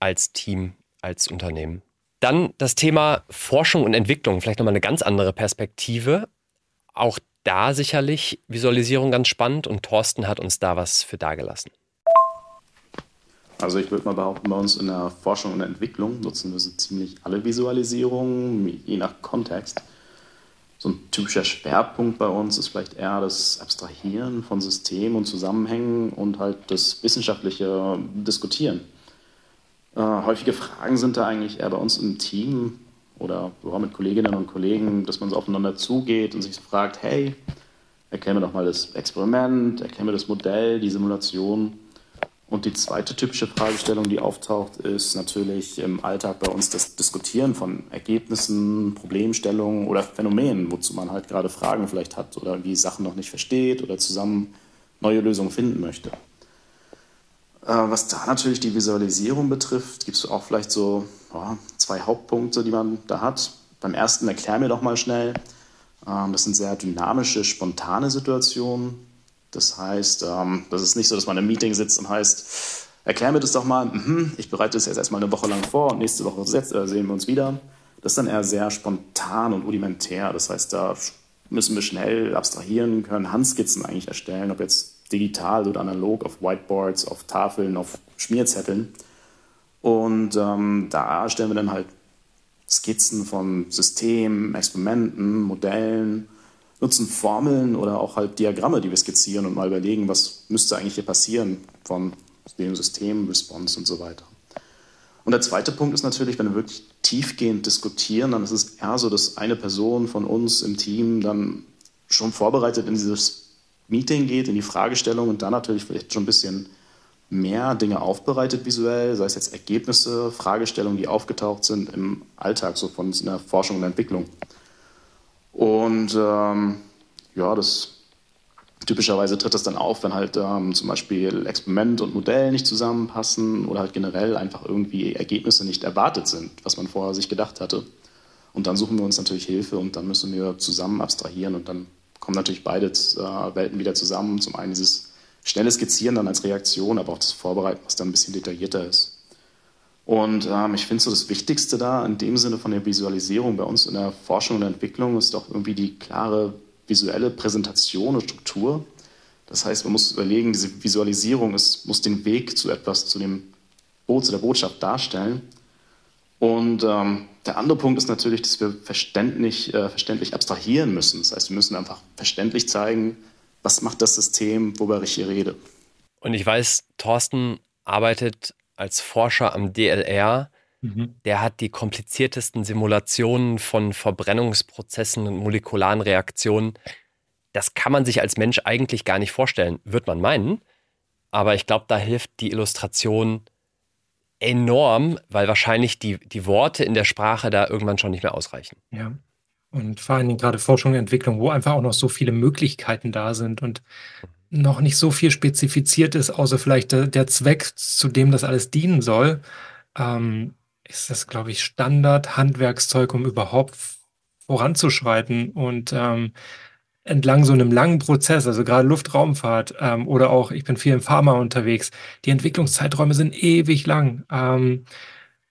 Speaker 1: als Team, als Unternehmen. Dann das Thema Forschung und Entwicklung, vielleicht nochmal eine ganz andere Perspektive. Auch da sicherlich Visualisierung ganz spannend und Thorsten hat uns da was für dagelassen.
Speaker 6: Also ich würde mal behaupten, bei uns in der Forschung und Entwicklung nutzen wir so ziemlich alle Visualisierungen, je nach Kontext. So ein typischer Schwerpunkt bei uns ist vielleicht eher das Abstrahieren von Systemen und Zusammenhängen und halt das wissenschaftliche Diskutieren. Äh, häufige Fragen sind da eigentlich eher bei uns im Team oder mit Kolleginnen und Kollegen, dass man so aufeinander zugeht und sich fragt, hey, erklär mir doch mal das Experiment, erklär mir das Modell, die Simulation und die zweite typische Fragestellung, die auftaucht, ist natürlich im Alltag bei uns das Diskutieren von Ergebnissen, Problemstellungen oder Phänomenen, wozu man halt gerade Fragen vielleicht hat oder wie Sachen noch nicht versteht oder zusammen neue Lösungen finden möchte. Äh, was da natürlich die Visualisierung betrifft, gibt es auch vielleicht so ja, zwei Hauptpunkte, die man da hat. Beim ersten erklär mir doch mal schnell. Ähm, das sind sehr dynamische, spontane Situationen das heißt, ähm, das ist nicht so, dass man im Meeting sitzt und heißt, erklär mir das doch mal, mhm, ich bereite das jetzt erstmal eine Woche lang vor und nächste Woche äh, sehen wir uns wieder. Das ist dann eher sehr spontan und rudimentär. Das heißt, da müssen wir schnell abstrahieren können, Handskizzen eigentlich erstellen, ob jetzt digital oder analog, auf Whiteboards, auf Tafeln, auf Schmierzetteln. Und ähm, da stellen wir dann halt Skizzen von Systemen, Experimenten, Modellen nutzen Formeln oder auch halt Diagramme, die wir skizzieren und mal überlegen, was müsste eigentlich hier passieren von dem System, Response und so weiter. Und der zweite Punkt ist natürlich, wenn wir wirklich tiefgehend diskutieren, dann ist es eher so, dass eine Person von uns im Team dann schon vorbereitet in dieses Meeting geht, in die Fragestellung und dann natürlich vielleicht schon ein bisschen mehr Dinge aufbereitet visuell, sei es jetzt Ergebnisse, Fragestellungen, die aufgetaucht sind im Alltag, so von in der Forschung und Entwicklung. Und ähm, ja, das typischerweise tritt das dann auf, wenn halt ähm, zum Beispiel Experiment und Modell nicht zusammenpassen oder halt generell einfach irgendwie Ergebnisse nicht erwartet sind, was man vorher sich gedacht hatte. Und dann suchen wir uns natürlich Hilfe und dann müssen wir zusammen abstrahieren und dann kommen natürlich beide äh, Welten wieder zusammen. Zum einen dieses schnelle Skizzieren dann als Reaktion, aber auch das Vorbereiten, was dann ein bisschen detaillierter ist. Und ähm, ich finde so das Wichtigste da in dem Sinne von der Visualisierung bei uns in der Forschung und Entwicklung ist doch irgendwie die klare visuelle Präsentation und Struktur. Das heißt, man muss überlegen, diese Visualisierung ist, muss den Weg zu etwas, zu dem Boot, zu der Botschaft darstellen. Und ähm, der andere Punkt ist natürlich, dass wir verständlich, äh, verständlich abstrahieren müssen. Das heißt, wir müssen einfach verständlich zeigen, was macht das System, worüber ich hier rede.
Speaker 1: Und ich weiß, Thorsten arbeitet als Forscher am DLR, mhm. der hat die kompliziertesten Simulationen von Verbrennungsprozessen und molekularen Reaktionen. Das kann man sich als Mensch eigentlich gar nicht vorstellen, wird man meinen. Aber ich glaube, da hilft die Illustration enorm, weil wahrscheinlich die, die Worte in der Sprache da irgendwann schon nicht mehr ausreichen.
Speaker 2: Ja. Und vor allen Dingen gerade Forschung und Entwicklung, wo einfach auch noch so viele Möglichkeiten da sind und noch nicht so viel spezifiziert ist, außer vielleicht der, der Zweck, zu dem das alles dienen soll, ähm, ist das, glaube ich, Standard Handwerkszeug, um überhaupt voranzuschreiten und ähm, entlang so einem langen Prozess, also gerade Luftraumfahrt ähm, oder auch, ich bin viel im Pharma unterwegs, die Entwicklungszeiträume sind ewig lang. Ähm,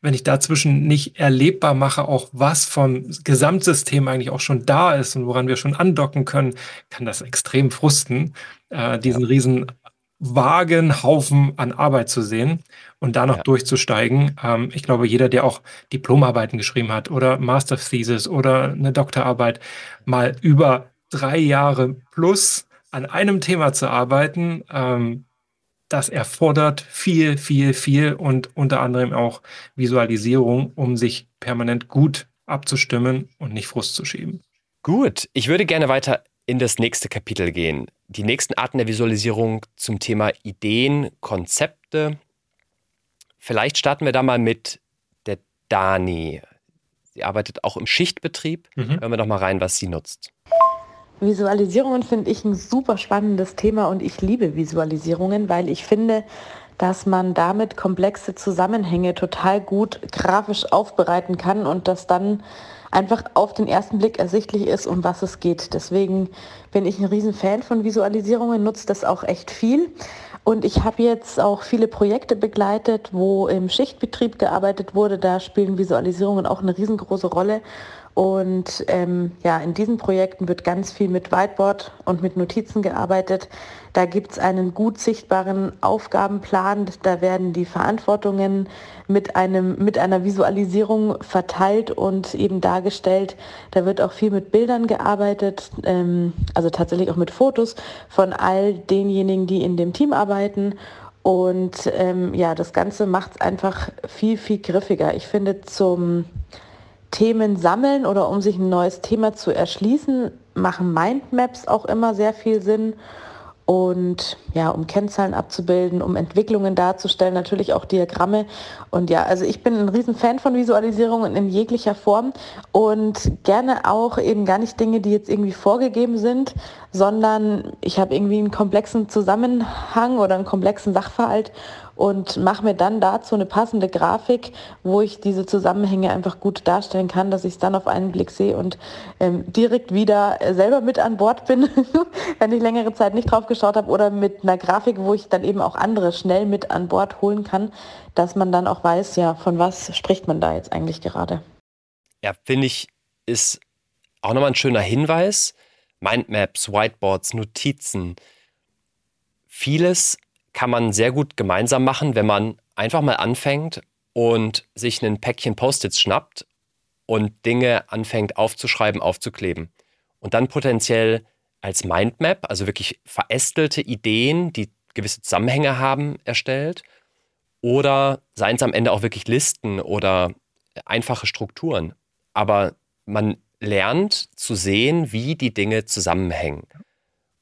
Speaker 2: wenn ich dazwischen nicht erlebbar mache, auch was vom Gesamtsystem eigentlich auch schon da ist und woran wir schon andocken können, kann das extrem frusten, äh, diesen ja. riesen vagen Haufen an Arbeit zu sehen und da noch
Speaker 1: Ja.
Speaker 2: durchzusteigen. Ähm, ich glaube, jeder, der auch Diplomarbeiten geschrieben hat oder Master Thesis oder eine Doktorarbeit, mal über drei Jahre plus an einem Thema zu arbeiten, ähm, das erfordert viel, viel, viel und unter anderem auch Visualisierung, um sich permanent gut abzustimmen und nicht Frust zu schieben.
Speaker 1: Gut, ich würde gerne weiter in das nächste Kapitel gehen. Die nächsten Arten der Visualisierung zum Thema Ideen, Konzepte. Vielleicht starten wir da mal mit der Dani. Sie arbeitet auch im Schichtbetrieb.
Speaker 2: Mhm.
Speaker 1: Hören wir doch mal rein, was sie nutzt.
Speaker 7: Visualisierungen finde ich ein super spannendes Thema und ich liebe Visualisierungen, weil ich finde, dass man damit komplexe Zusammenhänge total gut grafisch aufbereiten kann und das dann einfach auf den ersten Blick ersichtlich ist, um was es geht. Deswegen bin ich ein riesen Fan von Visualisierungen, nutze das auch echt viel. Und ich habe jetzt auch viele Projekte begleitet, wo im Schichtbetrieb gearbeitet wurde. Da spielen Visualisierungen auch eine riesengroße Rolle. Und ähm, ja, in diesen Projekten wird ganz viel mit Whiteboard und mit Notizen gearbeitet. Da gibt es einen gut sichtbaren Aufgabenplan. Da werden die Verantwortungen mit, einem, mit einer Visualisierung verteilt und eben dargestellt. Da wird auch viel mit Bildern gearbeitet, ähm, also tatsächlich auch mit Fotos von all denjenigen, die in dem Team arbeiten. Und ähm, ja, das Ganze macht es einfach viel, viel griffiger. Ich finde zum Themen sammeln oder um sich ein neues Thema zu erschließen, machen Mindmaps auch immer sehr viel Sinn. Und ja, um Kennzahlen abzubilden, um Entwicklungen darzustellen, natürlich auch Diagramme. Und ja, also ich bin ein riesen Fan von Visualisierungen in jeglicher Form und gerne auch eben gar nicht Dinge, die jetzt irgendwie vorgegeben sind, sondern ich habe irgendwie einen komplexen Zusammenhang oder einen komplexen Sachverhalt und mache mir dann dazu eine passende Grafik, wo ich diese Zusammenhänge einfach gut darstellen kann, dass ich es dann auf einen Blick sehe und ähm, direkt wieder äh, selber mit an Bord bin, (laughs) wenn ich längere Zeit nicht drauf geschaut habe oder mit einer Grafik, wo ich dann eben auch andere schnell mit an Bord holen kann, dass man dann auch weiß, ja, von was spricht man da jetzt eigentlich gerade.
Speaker 1: Ja, finde ich, ist auch nochmal ein schöner Hinweis. Mindmaps, Whiteboards, Notizen. Vieles kann man sehr gut gemeinsam machen, wenn man einfach mal anfängt und sich ein Päckchen Post-its schnappt und Dinge anfängt aufzuschreiben, aufzukleben. Und dann potenziell als Mindmap, also wirklich verästelte Ideen, die gewisse Zusammenhänge haben, erstellt. Oder seien es am Ende auch wirklich Listen oder einfache Strukturen. Aber man lernt zu sehen, wie die Dinge zusammenhängen.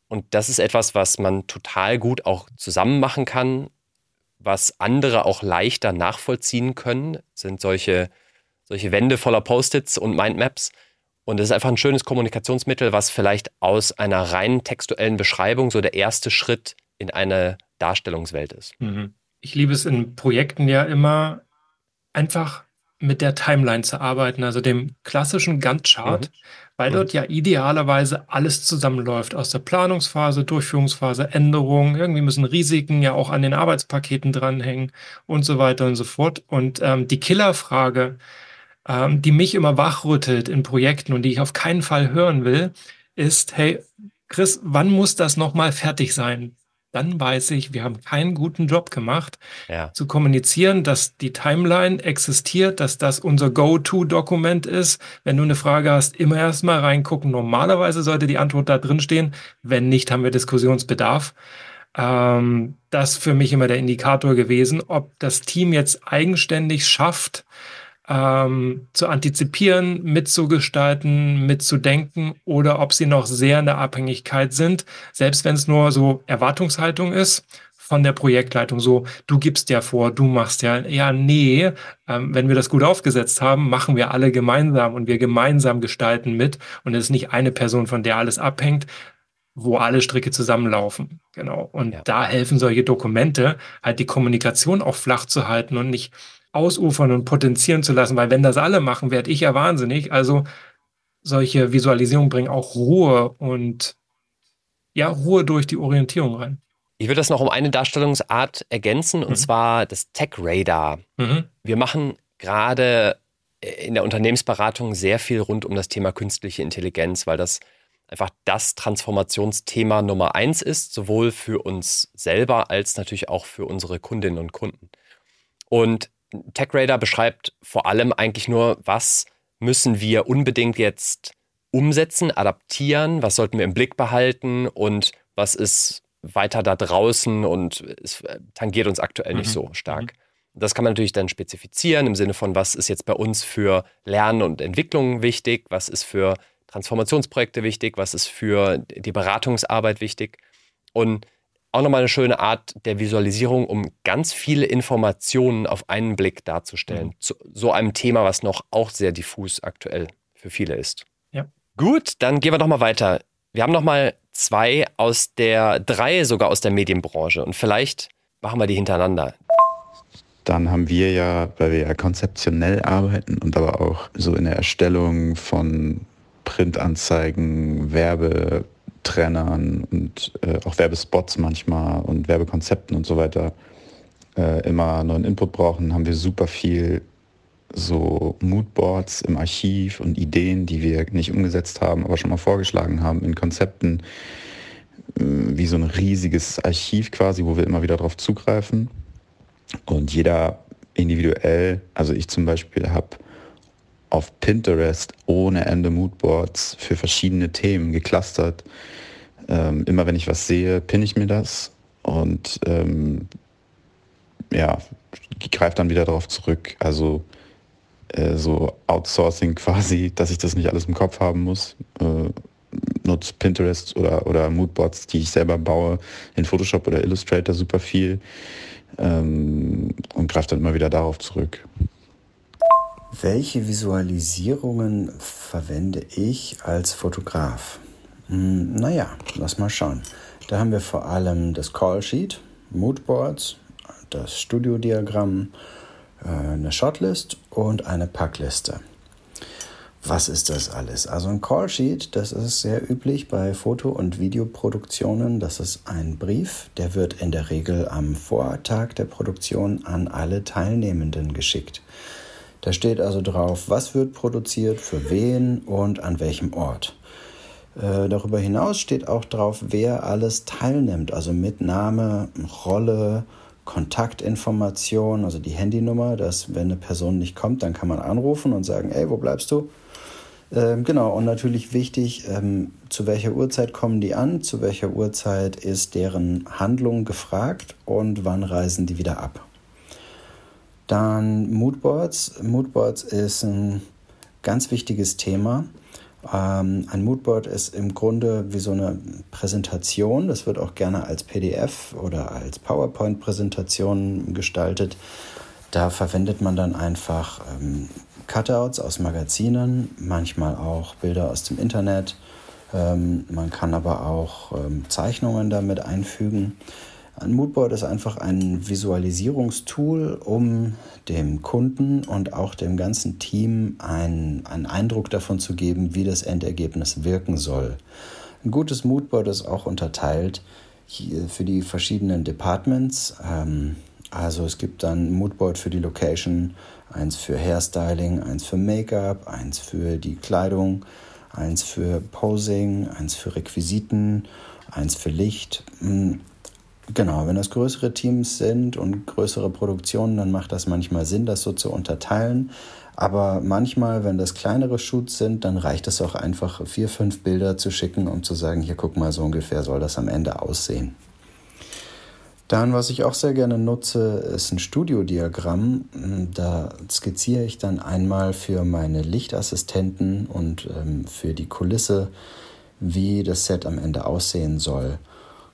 Speaker 1: Und das ist etwas, was man total gut auch zusammen machen kann, was andere auch leichter nachvollziehen können, sind solche, solche Wände voller Post-its und Mindmaps. Und es ist einfach ein schönes Kommunikationsmittel, was vielleicht aus einer rein textuellen Beschreibung so der erste Schritt in eine Darstellungswelt ist.
Speaker 2: Mhm. Ich liebe es in Projekten ja immer einfach mit der Timeline zu arbeiten, also dem klassischen Gantt-Chart,
Speaker 1: Mhm.
Speaker 2: weil
Speaker 1: Mhm.
Speaker 2: dort ja idealerweise alles zusammenläuft aus der Planungsphase, Durchführungsphase, Änderungen. Irgendwie müssen Risiken ja auch an den Arbeitspaketen dranhängen und so weiter und so fort. Und ähm, die Killerfrage, ähm, die mich immer wachrüttelt in Projekten und die ich auf keinen Fall hören will, ist, hey, Chris, wann muss das nochmal fertig sein? Dann weiß ich, wir haben keinen guten Job gemacht,
Speaker 1: Ja.
Speaker 2: zu kommunizieren, dass die Timeline existiert, dass das unser Go-To-Dokument ist. Wenn du eine Frage hast, immer erstmal reingucken. Normalerweise sollte die Antwort da drin stehen. Wenn nicht, haben wir Diskussionsbedarf. Ähm, das ist für mich immer der Indikator gewesen, ob das Team jetzt eigenständig schafft, ähm, zu antizipieren, mitzugestalten, mitzudenken oder ob sie noch sehr in der Abhängigkeit sind, selbst wenn es nur so Erwartungshaltung ist von der Projektleitung. So, du gibst ja vor, du machst ja, ja, nee, ähm, wenn wir das gut aufgesetzt haben, machen wir alle gemeinsam und wir gemeinsam gestalten mit und es ist nicht eine Person, von der alles abhängt, wo alle Stricke zusammenlaufen. Genau. Und
Speaker 1: Ja.
Speaker 2: da helfen solche Dokumente, halt die Kommunikation auch flach zu halten und nicht ausufern und potenzieren zu lassen, weil wenn das alle machen, werde ich ja wahnsinnig. Also solche Visualisierungen bringen auch Ruhe und ja, Ruhe durch die Orientierung rein.
Speaker 1: Ich würde das noch um eine Darstellungsart ergänzen, und
Speaker 2: Mhm.
Speaker 1: zwar das Tech Radar.
Speaker 2: Mhm.
Speaker 1: Wir machen gerade in der Unternehmensberatung sehr viel rund um das Thema künstliche Intelligenz, weil das einfach das Transformationsthema Nummer eins ist, sowohl für uns selber als natürlich auch für unsere Kundinnen und Kunden. Und TechRadar beschreibt vor allem eigentlich nur, was müssen wir unbedingt jetzt umsetzen, adaptieren, was sollten wir im Blick behalten und was ist weiter da draußen und es tangiert uns aktuell nicht mhm. so stark. Mhm. Das kann man natürlich dann spezifizieren im Sinne von, was ist jetzt bei uns für Lernen und Entwicklung wichtig, was ist für Transformationsprojekte wichtig, was ist für die Beratungsarbeit wichtig. Und auch nochmal eine schöne Art der Visualisierung, um ganz viele Informationen auf einen Blick darzustellen. Mhm. Zu so einem Thema, was noch auch sehr diffus aktuell für viele ist.
Speaker 2: Ja.
Speaker 1: Gut, dann gehen wir doch mal weiter. Wir haben noch mal zwei aus der, drei sogar aus der Medienbranche und vielleicht machen wir die hintereinander.
Speaker 4: Dann haben wir ja, weil wir ja konzeptionell arbeiten und aber auch so in der Erstellung von Printanzeigen, Werbetrennern und äh, auch Werbespots manchmal und Werbekonzepten und so weiter äh, immer neuen Input brauchen, haben wir super viel so Moodboards im Archiv und Ideen, die wir nicht umgesetzt haben, aber schon mal vorgeschlagen haben in Konzepten, äh, wie so ein riesiges Archiv quasi, wo wir immer wieder drauf zugreifen. Und jeder individuell, also ich zum Beispiel habe auf Pinterest ohne Ende Moodboards für verschiedene Themen geclustert. Ähm, immer wenn ich was sehe, pinne ich mir das und ähm, ja, greife dann wieder darauf zurück. Also äh, so Outsourcing (laughs) quasi, dass ich das nicht alles im Kopf haben muss. Äh, nutze Pinterest oder, oder Moodboards, die ich selber baue, in Photoshop oder Illustrator super viel ähm, und greife dann immer wieder darauf zurück.
Speaker 8: Welche Visualisierungen verwende ich als Fotograf? Hm, naja, lass mal schauen. Da haben wir vor allem das Call Sheet, Moodboards, das Studiodiagramm, äh, eine Shotlist und eine Packliste. Was ist das alles? Also ein Call Sheet, das ist sehr üblich bei Foto- und Videoproduktionen. Das ist ein Brief, der wird in der Regel am Vortag der Produktion an alle Teilnehmenden geschickt. Da steht also drauf, was wird produziert, für wen und an welchem Ort. Äh, darüber hinaus steht auch drauf, wer alles teilnimmt, also mit Name, Rolle, Kontaktinformation, also die Handynummer, dass wenn eine Person nicht kommt, dann kann man anrufen und sagen, ey, wo bleibst du? Ähm, genau, und natürlich wichtig, ähm, zu welcher Uhrzeit kommen die an, zu welcher Uhrzeit ist deren Handlung gefragt und wann reisen die wieder ab. Dann Moodboards. Moodboards ist ein ganz wichtiges Thema. Ähm, ein Moodboard ist im Grunde wie so eine Präsentation. Das wird auch gerne als PDF oder als PowerPoint-Präsentation gestaltet. Da verwendet man dann einfach ähm, Cutouts aus Magazinen, manchmal auch Bilder aus dem Internet. Ähm, man kann aber auch Zeichnungen damit einfügen. Ein Moodboard ist einfach ein Visualisierungstool, um dem Kunden und auch dem ganzen Team einen, einen Eindruck davon zu geben, wie das Endergebnis wirken soll. Ein gutes Moodboard ist auch unterteilt für die verschiedenen Departments. Ähm, also es gibt dann ein Moodboard für die Location, eins für Hairstyling, eins für Make-up, eins für die Kleidung, eins für Posing, eins für Requisiten, eins für Licht. Genau, wenn das größere Teams sind und größere Produktionen, dann macht das manchmal Sinn, das so zu unterteilen. Aber manchmal, wenn das kleinere Shoots sind, dann reicht es auch einfach, vier, fünf Bilder zu schicken, um zu sagen, hier guck mal, so ungefähr soll das am Ende aussehen. Dann, was ich auch sehr gerne nutze, ist ein Studiodiagramm. Da skizziere ich dann einmal für meine Lichtassistenten und ähm, für die Kulisse, wie das Set am Ende aussehen soll.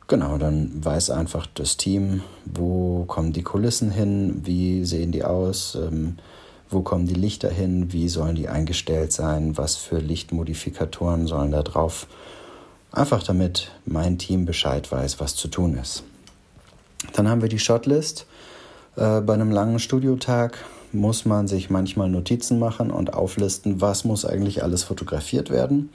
Speaker 8: Genau, dann weiß einfach das Team, wo kommen die Kulissen hin, wie sehen die aus, ähm, wo kommen die Lichter hin, wie sollen die eingestellt sein, was für Lichtmodifikatoren sollen da drauf. Einfach damit mein Team Bescheid weiß, was zu tun ist. Dann haben wir die Shotlist. Äh, bei einem langen Studiotag muss man sich manchmal Notizen machen und auflisten, was muss eigentlich alles fotografiert werden.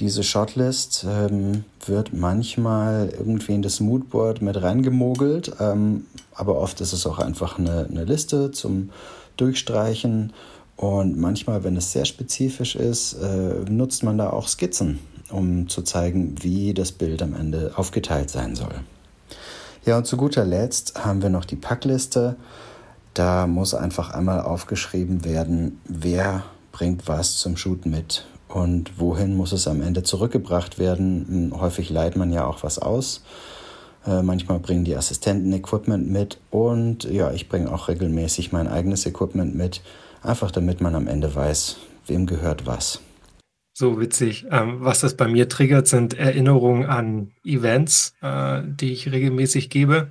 Speaker 8: Diese Shotlist ähm, wird manchmal irgendwie in das Moodboard mit reingemogelt, ähm, aber oft ist es auch einfach eine, eine Liste zum Durchstreichen. Und manchmal, wenn es sehr spezifisch ist, äh, nutzt man da auch Skizzen. um zu zeigen, wie das Bild am Ende aufgeteilt sein soll. Ja, und zu guter Letzt haben wir noch die Packliste. Da muss einfach einmal aufgeschrieben werden, wer bringt was zum Shoot mit und wohin muss es am Ende zurückgebracht werden. Häufig leiht man ja auch was aus. Äh, manchmal bringen die Assistenten Equipment mit und ja, ich bringe auch regelmäßig mein eigenes Equipment mit, einfach damit man am Ende weiß, wem gehört was.
Speaker 2: So witzig. Ähm, was das bei mir triggert, sind Erinnerungen an Events, äh, die ich regelmäßig gebe.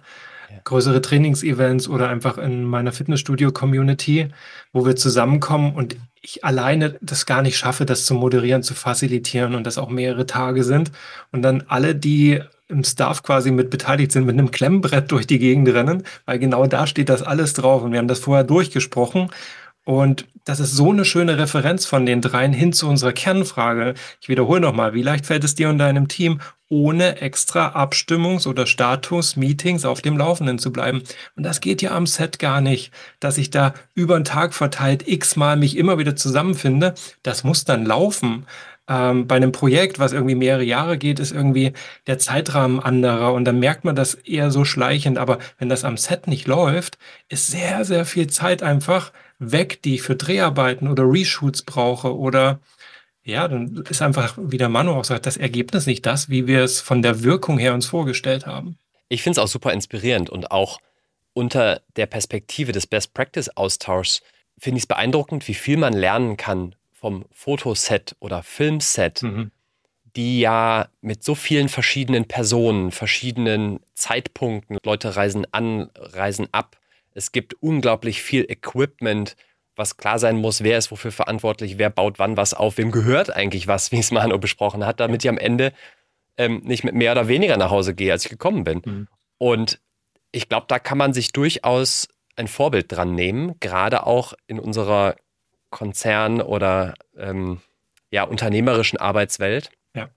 Speaker 2: Größere Trainingsevents oder einfach in meiner Fitnessstudio-Community, wo wir zusammenkommen und ich alleine das gar nicht schaffe, das zu moderieren, zu facilitieren und das auch mehrere Tage sind. Und dann alle, die im Staff quasi mit beteiligt sind, mit einem Klemmbrett (laughs) durch die Gegend rennen, weil genau da steht das alles drauf und wir haben das vorher durchgesprochen. Und das ist so eine schöne Referenz von den dreien hin zu unserer Kernfrage. Ich wiederhole nochmal, wie leicht fällt es dir und deinem Team, ohne extra Abstimmungs- oder Status-Meetings auf dem Laufenden zu bleiben? Und das geht ja am Set gar nicht, dass ich da über den Tag verteilt x-mal mich immer wieder zusammenfinde. Das muss dann laufen. Ähm, bei einem Projekt, was irgendwie mehrere Jahre geht, ist irgendwie der Zeitrahmen anderer und dann merkt man das eher so schleichend. Aber wenn das am Set nicht läuft, ist sehr, sehr viel Zeit einfach weg, die ich für Dreharbeiten oder Reshoots brauche oder ja, dann ist einfach, wie der Manu auch sagt, das Ergebnis nicht das, wie wir es von der Wirkung her uns vorgestellt haben.
Speaker 1: Ich finde es auch super inspirierend und auch unter der Perspektive des Best Practice Austauschs finde ich es beeindruckend, wie viel man lernen kann vom Fotoset oder Filmset, mhm. die ja mit so vielen verschiedenen Personen, verschiedenen Zeitpunkten, Leute reisen an, reisen ab, es gibt unglaublich viel Equipment, was klar sein muss, wer ist wofür verantwortlich, wer baut wann was auf, wem gehört eigentlich was, (laughs) wie es Manu besprochen hat, damit ich am Ende ähm, nicht mit mehr oder weniger nach Hause gehe, als ich gekommen bin. Mhm. Und ich glaube, da kann man sich durchaus ein Vorbild dran nehmen, gerade auch in unserer Konzern- oder ähm, ja, unternehmerischen Arbeitswelt, ja.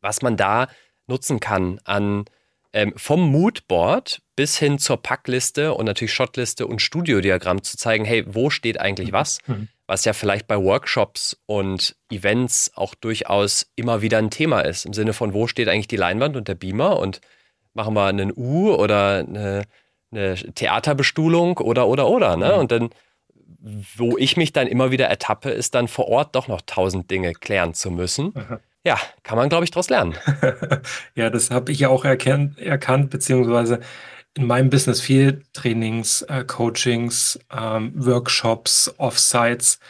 Speaker 1: was man da nutzen kann an ähm, vom Moodboard bis hin zur Packliste und natürlich Shotliste und Studiodiagramm zu zeigen, hey, wo steht eigentlich mhm. was? Mhm. Was ja vielleicht bei Workshops und Events auch durchaus immer wieder ein Thema ist. Im Sinne von, wo steht eigentlich die Leinwand und der Beamer und machen wir einen U oder eine, eine Theaterbestuhlung oder, oder, oder. Ne? Mhm. Und dann, wo ich mich dann immer wieder ertappe, ist dann vor Ort doch noch tausend Dinge klären zu müssen. Aha ja, kann man, glaube ich, daraus lernen. (laughs)
Speaker 2: ja, das habe ich ja auch erkannt, erkannt, beziehungsweise in meinem Business viel Trainings, äh, Coachings, ähm, Workshops, Offsites.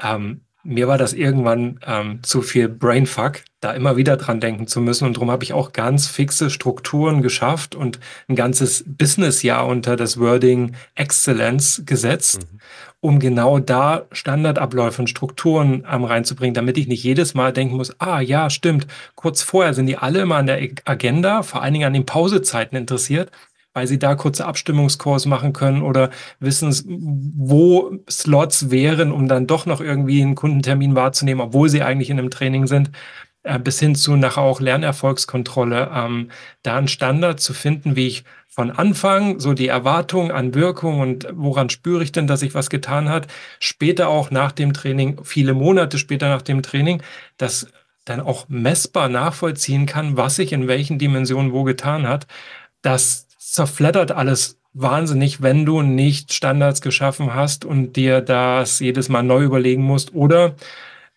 Speaker 2: Ähm, mir war das irgendwann ähm, zu viel Brainfuck, da immer wieder dran denken zu müssen. Und darum habe ich auch ganz fixe Strukturen geschafft und ein ganzes Businessjahr unter das Wording Excellence gesetzt. Mhm um genau da Standardabläufe und Strukturen ähm, reinzubringen, damit ich nicht jedes Mal denken muss, ah ja, stimmt, kurz vorher sind die alle immer an der Agenda, vor allen Dingen an den Pausezeiten interessiert, weil sie da kurze Abstimmungskurs machen können oder wissen, wo Slots wären, um dann doch noch irgendwie einen Kundentermin wahrzunehmen, obwohl sie eigentlich in einem Training sind äh, bis hin zu nachher auch Lernerfolgskontrolle, ähm, da einen Standard zu finden, wie ich von Anfang so die Erwartung an Wirkung und woran spüre ich denn, dass sich was getan hat, später auch nach dem Training, viele Monate später nach dem Training, das dann auch messbar nachvollziehen kann, was sich in welchen Dimensionen wo getan hat. Das zerfleddert alles wahnsinnig, wenn du nicht Standards geschaffen hast und dir das jedes Mal neu überlegen musst oder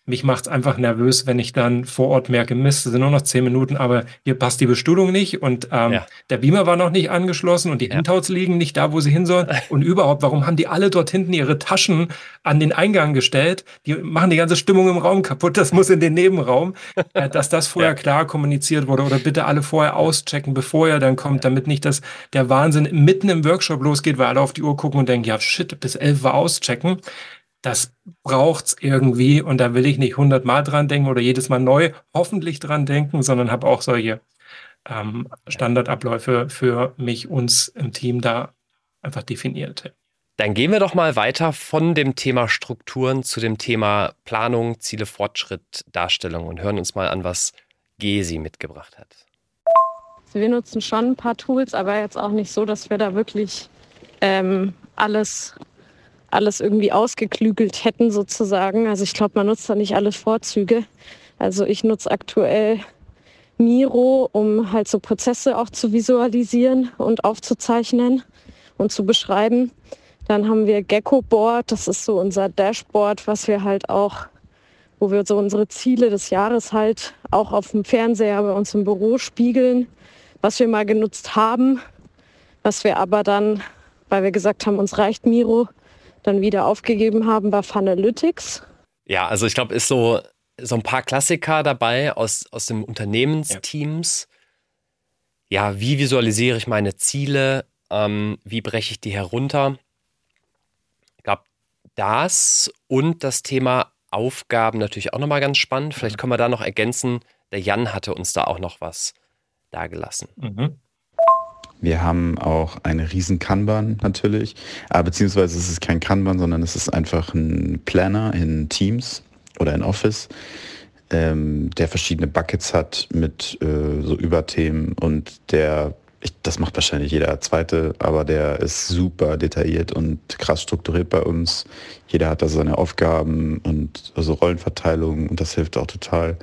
Speaker 2: mich macht es einfach nervös, wenn ich dann vor Ort merke, Mist, es sind nur noch zehn Minuten, aber hier passt die Bestuhlung nicht und ähm, ja. der Beamer war noch nicht angeschlossen und die ja. Handouts liegen nicht da, wo sie hin sollen. (laughs) Und überhaupt, warum haben die alle dort hinten ihre Taschen an den Eingang gestellt? Die machen die ganze Stimmung im Raum kaputt. Das muss in den Nebenraum, (laughs) äh, dass das vorher ja. klar kommuniziert wurde oder bitte alle vorher auschecken, bevor er dann kommt, damit nicht dass der Wahnsinn mitten im Workshop losgeht, weil alle auf die Uhr gucken und denken, ja shit, bis elf war auschecken das braucht's irgendwie und da will ich nicht hundertmal dran denken oder jedes Mal neu hoffentlich dran denken, sondern habe auch solche ähm, Standardabläufe für mich, uns im Team da einfach definiert.
Speaker 1: Dann gehen wir doch mal weiter von dem Thema Strukturen zu dem Thema Planung, Ziele, Fortschritt, Darstellung und hören uns mal an, was Gesi mitgebracht hat.
Speaker 9: Wir nutzen schon ein paar Tools, aber jetzt auch nicht so, dass wir da wirklich ähm, alles alles irgendwie ausgeklügelt hätten sozusagen. Also ich glaube, man nutzt da nicht alle Vorzüge. Also ich nutze aktuell Miro, um halt so Prozesse auch zu visualisieren und aufzuzeichnen und zu beschreiben. Dann haben wir Gecko Board, das ist so unser Dashboard, was wir halt auch, wo wir so unsere Ziele des Jahres halt auch auf dem Fernseher bei uns im Büro spiegeln, was wir mal genutzt haben, was wir aber dann, weil wir gesagt haben, uns reicht Miro, dann wieder aufgegeben haben, war Funalytics.
Speaker 1: Ja, also ich glaube, ist so, so ein paar Klassiker dabei aus, aus dem Unternehmensteams. Ja. ja, wie visualisiere ich meine Ziele? Ähm, wie breche ich die herunter? Ich glaube, das und das Thema Aufgaben natürlich auch nochmal ganz spannend. Vielleicht mhm. können wir da noch ergänzen. Der Jan hatte uns da auch noch was dagelassen. Mhm.
Speaker 4: Wir haben auch eine riesen Kanban natürlich, aber beziehungsweise es ist kein Kanban, sondern es ist einfach ein Planner in Teams oder in Office, ähm, der verschiedene Buckets hat mit äh, so Überthemen und der, ich, das macht wahrscheinlich jeder zweite, aber der ist super detailliert und krass strukturiert bei uns. Jeder hat da seine Aufgaben und also Rollenverteilung und das hilft auch total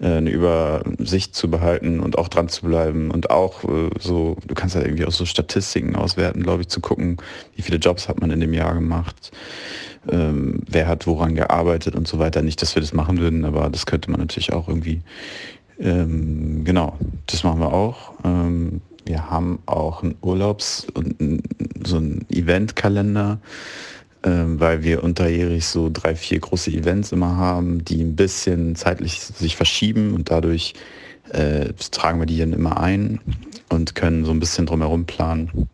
Speaker 4: eine Übersicht zu behalten und auch dran zu bleiben und auch äh, so, du kannst ja irgendwie auch so Statistiken auswerten, glaube ich, zu gucken, wie viele Jobs hat man in dem Jahr gemacht, ähm, wer hat woran gearbeitet und so weiter. Nicht, dass wir das machen würden, aber das könnte man natürlich auch irgendwie, ähm, genau, das machen wir auch. Ähm, wir haben auch einen Urlaubs- und so einen Eventkalender, ähm, weil wir unterjährig so drei, vier große Events immer haben, die ein bisschen zeitlich sich verschieben und dadurch äh, tragen wir die dann immer ein und können so ein bisschen drumherum planen.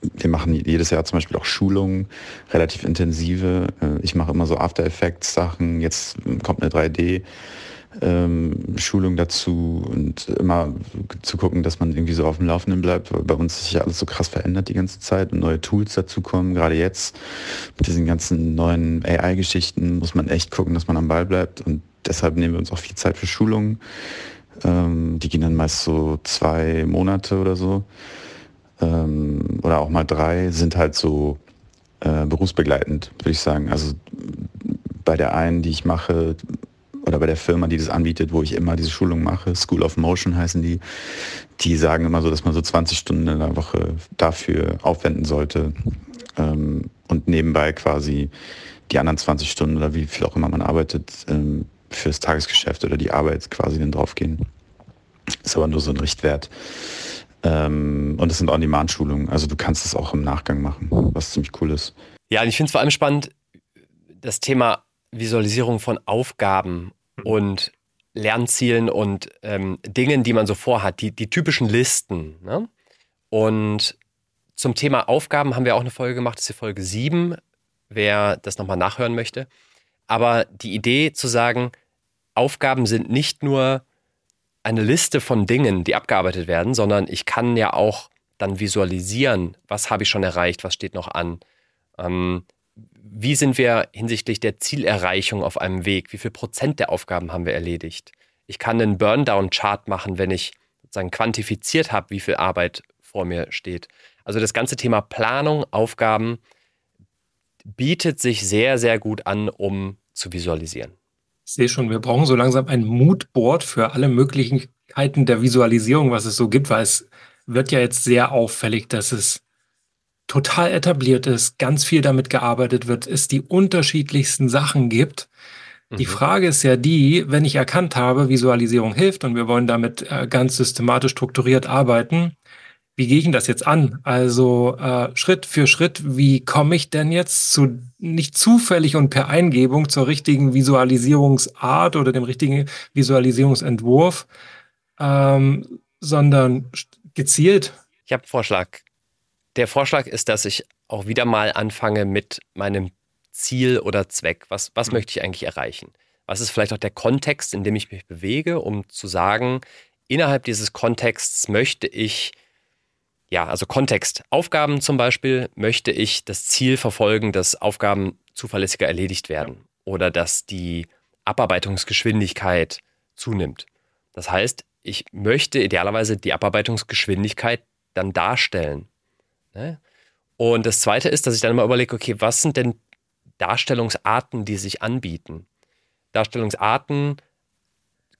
Speaker 4: Wir machen jedes Jahr zum Beispiel auch Schulungen, relativ intensive. Äh, ich mache immer so After Effects Sachen. Jetzt kommt eine 3D ähm, Schulung dazu und immer zu gucken, dass man irgendwie so auf dem Laufenden bleibt, weil bei uns sich ja alles so krass verändert die ganze Zeit und neue Tools dazukommen. Gerade jetzt mit diesen ganzen neuen AI-Geschichten muss man echt gucken, dass man am Ball bleibt und deshalb nehmen wir uns auch viel Zeit für Schulungen. Ähm, die gehen dann meist so zwei Monate oder so ähm, oder auch mal drei, sind halt so äh, berufsbegleitend, würde ich sagen. Also bei der einen, die ich mache, oder bei der Firma, die das anbietet, wo ich immer diese Schulung mache, School of Motion heißen die, die sagen immer so, dass man so 20 Stunden in der Woche dafür aufwenden sollte ähm, und nebenbei quasi die anderen 20 Stunden oder wie viel auch immer man arbeitet, ähm, fürs Tagesgeschäft oder die Arbeit quasi dann draufgehen. Ist aber nur so ein Richtwert. Ähm, und es sind On-Demand-Schulungen, also du kannst es auch im Nachgang machen, was ziemlich cool ist.
Speaker 1: Ja, und ich finde es vor allem spannend, das Thema Visualisierung von Aufgaben und Lernzielen und ähm, Dingen, die man so vorhat, die, die typischen Listen. Ne? Und zum Thema Aufgaben haben wir auch eine Folge gemacht, das ist die Folge 7, wer das nochmal nachhören möchte. Aber die Idee zu sagen, Aufgaben sind nicht nur eine Liste von Dingen, die abgearbeitet werden, sondern ich kann ja auch dann visualisieren, was habe ich schon erreicht, was steht noch an. Ähm, wie sind wir hinsichtlich der Zielerreichung auf einem Weg? Wie viel Prozent der Aufgaben haben wir erledigt? Ich kann einen Burndown-Chart machen, wenn ich sozusagen quantifiziert habe, wie viel Arbeit vor mir steht. Also das ganze Thema Planung, Aufgaben bietet sich sehr, sehr gut an, um zu visualisieren.
Speaker 2: Ich sehe schon, wir brauchen so langsam ein Moodboard für alle Möglichkeiten der Visualisierung, was es so gibt, weil es wird ja jetzt sehr auffällig, dass es total etabliert ist, ganz viel damit gearbeitet wird, es die unterschiedlichsten Sachen gibt. Die mhm. Frage ist ja die, wenn ich erkannt habe, Visualisierung hilft und wir wollen damit äh, ganz systematisch strukturiert arbeiten, wie gehe ich denn das jetzt an? Also äh, Schritt für Schritt, wie komme ich denn jetzt zu nicht zufällig und per Eingebung zur richtigen Visualisierungsart oder dem richtigen Visualisierungsentwurf, ähm, sondern gezielt?
Speaker 1: Ich habe einen Vorschlag. Der Vorschlag ist, dass ich auch wieder mal anfange mit meinem Ziel oder Zweck. Was, was mhm. möchte ich eigentlich erreichen? Was ist vielleicht auch der Kontext, in dem ich mich bewege, um zu sagen, innerhalb dieses Kontexts möchte ich, ja, also Kontext, Aufgaben zum Beispiel, möchte ich das Ziel verfolgen, dass Aufgaben zuverlässiger erledigt werden oder dass die Abarbeitungsgeschwindigkeit zunimmt. Das heißt, ich möchte idealerweise die Abarbeitungsgeschwindigkeit dann darstellen. Ne? Und das Zweite ist, dass ich dann immer überlege, okay, was sind denn Darstellungsarten, die sich anbieten? Darstellungsarten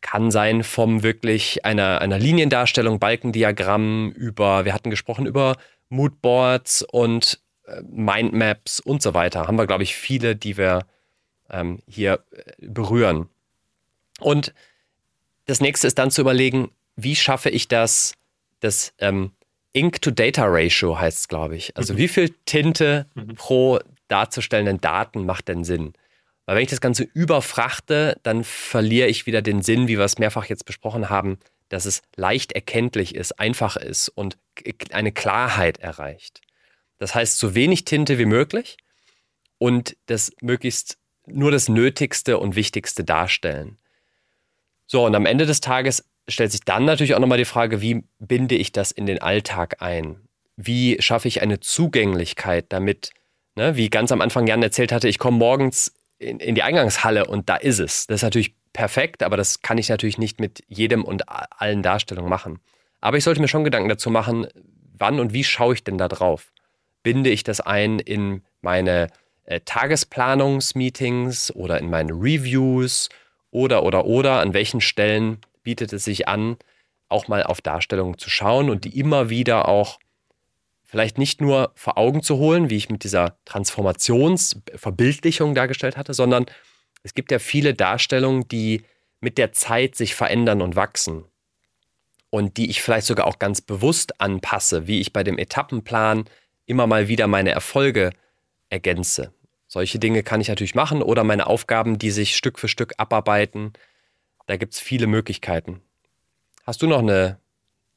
Speaker 1: kann sein vom wirklich einer, einer Liniendarstellung, Balkendiagramm über, wir hatten gesprochen über Moodboards und äh, Mindmaps und so weiter. Haben wir, glaube ich, viele, die wir ähm, hier äh, berühren. Und das nächste ist dann zu überlegen, wie schaffe ich das, das ähm, Ink-to-Data-Ratio heißt es, glaube ich. Also mhm. wie viel Tinte mhm. pro darzustellenden Daten macht denn Sinn? Weil wenn ich das Ganze überfrachte, dann verliere ich wieder den Sinn, wie wir es mehrfach jetzt besprochen haben, dass es leicht erkenntlich ist, einfach ist und eine Klarheit erreicht. Das heißt, so wenig Tinte wie möglich und das möglichst nur das Nötigste und Wichtigste darstellen. So, und am Ende des Tages stellt sich dann natürlich auch nochmal die Frage, wie binde ich das in den Alltag ein? Wie schaffe ich eine Zugänglichkeit, damit, ne, wie ganz am Anfang Jan erzählt hatte, ich komme morgens in, in die Eingangshalle und da ist es. Das ist natürlich perfekt, aber das kann ich natürlich nicht mit jedem und allen Darstellungen machen. Aber ich sollte mir schon Gedanken dazu machen, wann und wie schaue ich denn da drauf? Binde ich das ein in meine äh, Tagesplanungsmeetings oder in meine Reviews oder, oder, oder, an welchen Stellen bietet es sich an, auch mal auf Darstellungen zu schauen und die immer wieder auch vielleicht nicht nur vor Augen zu holen, wie ich mit dieser Transformationsverbildlichung dargestellt hatte, sondern es gibt ja viele Darstellungen, die mit der Zeit sich verändern und wachsen und die ich vielleicht sogar auch ganz bewusst anpasse, wie ich bei dem Etappenplan immer mal wieder meine Erfolge ergänze. Solche Dinge kann ich natürlich machen oder meine Aufgaben, die sich Stück für Stück abarbeiten. Da gibt es viele Möglichkeiten. Hast du noch eine,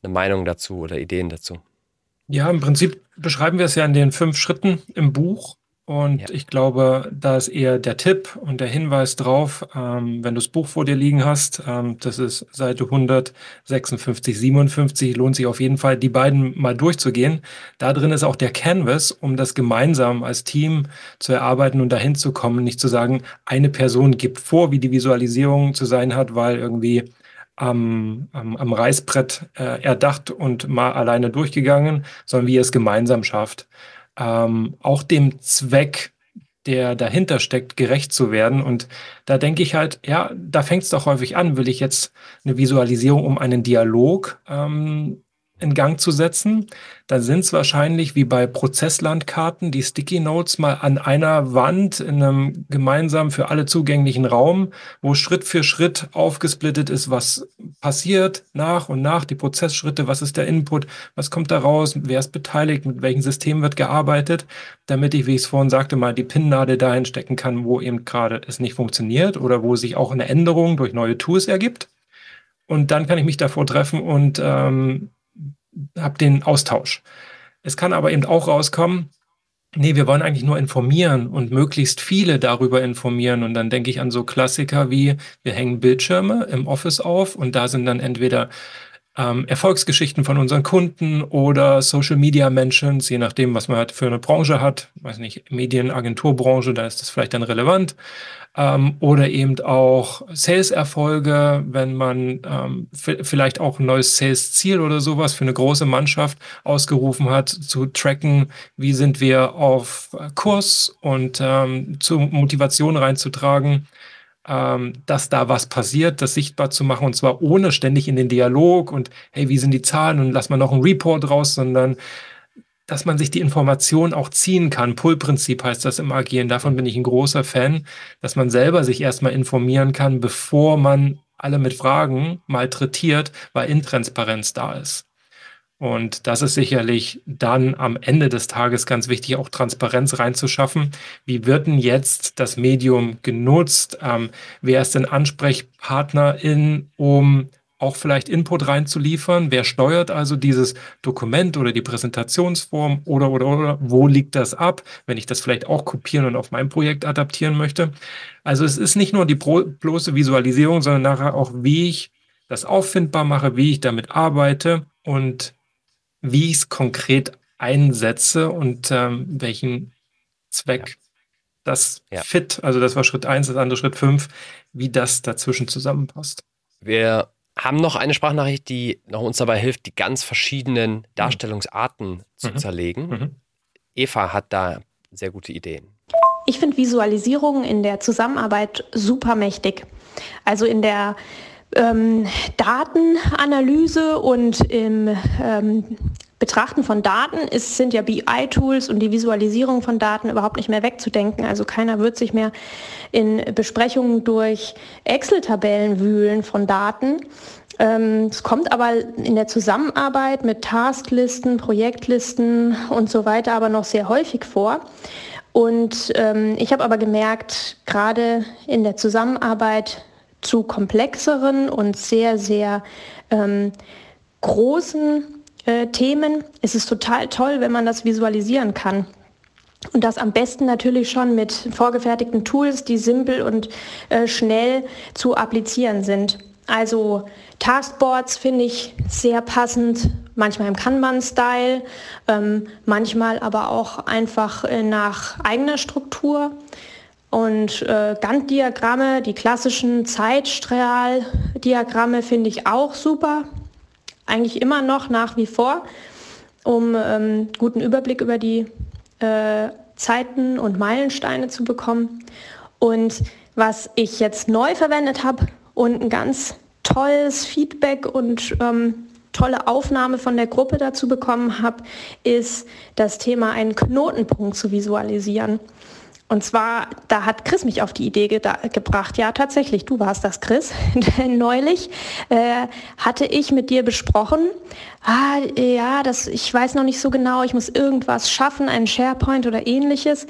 Speaker 1: eine Meinung dazu oder Ideen dazu?
Speaker 2: Ja, im Prinzip beschreiben wir es ja in den fünf Schritten im Buch. Und ja. ich glaube, da ist eher der Tipp und der Hinweis drauf, ähm, wenn du das Buch vor dir liegen hast, ähm, das ist Seite 156, 57, lohnt sich auf jeden Fall, die beiden mal durchzugehen. Da drin ist auch der Canvas, um das gemeinsam als Team zu erarbeiten und dahin zu kommen, nicht zu sagen, eine Person gibt vor, wie die Visualisierung zu sein hat, weil irgendwie am, am, am Reißbrett äh, erdacht und mal alleine durchgegangen, sondern wie ihr es gemeinsam schafft. Ähm, auch dem Zweck, der dahinter steckt, gerecht zu werden. Und da denke ich halt, ja, da fängt es doch häufig an. Will ich jetzt eine Visualisierung um einen Dialog ähm, in Gang zu setzen, dann sind es wahrscheinlich wie bei Prozesslandkarten die Sticky Notes mal an einer Wand in einem gemeinsam für alle zugänglichen Raum, wo Schritt für Schritt aufgesplittet ist, was passiert nach und nach, die Prozessschritte, was ist der Input, was kommt da raus, wer ist beteiligt, mit welchem System wird gearbeitet, damit ich, wie ich es vorhin sagte, mal die Pinnnadel dahin stecken kann, wo eben gerade es nicht funktioniert oder wo sich auch eine Änderung durch neue Tools ergibt. Und dann kann ich mich davor treffen und ähm, habe den Austausch. Es kann aber eben auch rauskommen, nee, wir wollen eigentlich nur informieren und möglichst viele darüber informieren. Und dann denke ich an so Klassiker wie, wir hängen Bildschirme im Office auf und da sind dann entweder ähm, Erfolgsgeschichten von unseren Kunden oder Social Media Mentions, je nachdem, was man halt für eine Branche hat, weiß nicht, Medienagenturbranche, da ist das vielleicht dann relevant. Ähm, oder eben auch Sales-Erfolge, wenn man ähm, vielleicht auch ein neues Sales-Ziel oder sowas für eine große Mannschaft ausgerufen hat, zu tracken, wie sind wir auf Kurs und ähm, zur Motivation reinzutragen ähm, dass da was passiert, das sichtbar zu machen und zwar ohne ständig in den Dialog und hey, wie sind die Zahlen und lass mal noch einen Report raus, sondern dass man sich die Information auch ziehen kann. Pull-Prinzip heißt das im Agieren. Davon bin ich ein großer Fan, dass man selber sich erstmal informieren kann, bevor man alle mit Fragen malträtiert, weil Intransparenz da ist. Und das ist sicherlich dann am Ende des Tages ganz wichtig, auch Transparenz reinzuschaffen. Wie wird denn jetzt das Medium genutzt? Ähm, wer ist denn Ansprechpartnerin, um auch vielleicht Input reinzuliefern. Wer steuert also dieses Dokument oder die Präsentationsform oder, oder, oder, wo liegt das ab, wenn ich das vielleicht auch kopieren und auf mein Projekt adaptieren möchte. Also es ist nicht nur die bloße Visualisierung, sondern nachher auch, wie ich das auffindbar mache, wie ich damit arbeite und wie ich es konkret einsetze und ähm, welchen Zweck ja. das ja. fit, also das war Schritt eins, das andere Schritt fünf, wie das dazwischen zusammenpasst.
Speaker 1: Wir haben noch eine Sprachnachricht, die noch uns dabei hilft, die ganz verschiedenen mhm. Darstellungsarten zu mhm. zerlegen. Mhm. Eva hat da sehr gute Ideen.
Speaker 7: Ich finde Visualisierung in der Zusammenarbeit super mächtig. Also in der
Speaker 10: ähm, Datenanalyse und im ähm, Betrachten von Daten ist, sind ja BI-Tools und die Visualisierung von Daten überhaupt nicht mehr wegzudenken. Also keiner wird sich mehr in Besprechungen durch Excel-Tabellen wühlen von Daten. Ähm, es kommt aber in der Zusammenarbeit mit Tasklisten, Projektlisten und so weiter aber noch sehr häufig vor. Und ähm, ich habe aber gemerkt, gerade in der Zusammenarbeit zu komplexeren und sehr, sehr ähm, großen äh, Themen ist es total toll, wenn man das visualisieren kann. Und das am besten natürlich schon mit vorgefertigten Tools, die simpel und äh, schnell zu applizieren sind. Also Taskboards finde ich sehr passend, manchmal im Kanban-Style, ähm, manchmal aber auch einfach äh, nach eigener Struktur. Und äh, Gantt-Diagramme, die klassischen Zeitstrahl-Diagramme finde ich auch super. Eigentlich immer noch nach wie vor, um ähm, guten Überblick über die äh, Zeiten und Meilensteine zu bekommen. Und was ich jetzt neu verwendet habe und ein ganz tolles Feedback und ähm, tolle Aufnahme von der Gruppe dazu bekommen habe, ist das Thema einen Knotenpunkt zu visualisieren. Und zwar, da hat Chris mich auf die Idee ge gebracht. Ja, tatsächlich, du warst das, Chris. (laughs) Denn neulich äh, hatte ich mit dir besprochen, ah, ja, das, ich weiß noch nicht so genau, ich muss irgendwas schaffen, einen SharePoint oder ähnliches,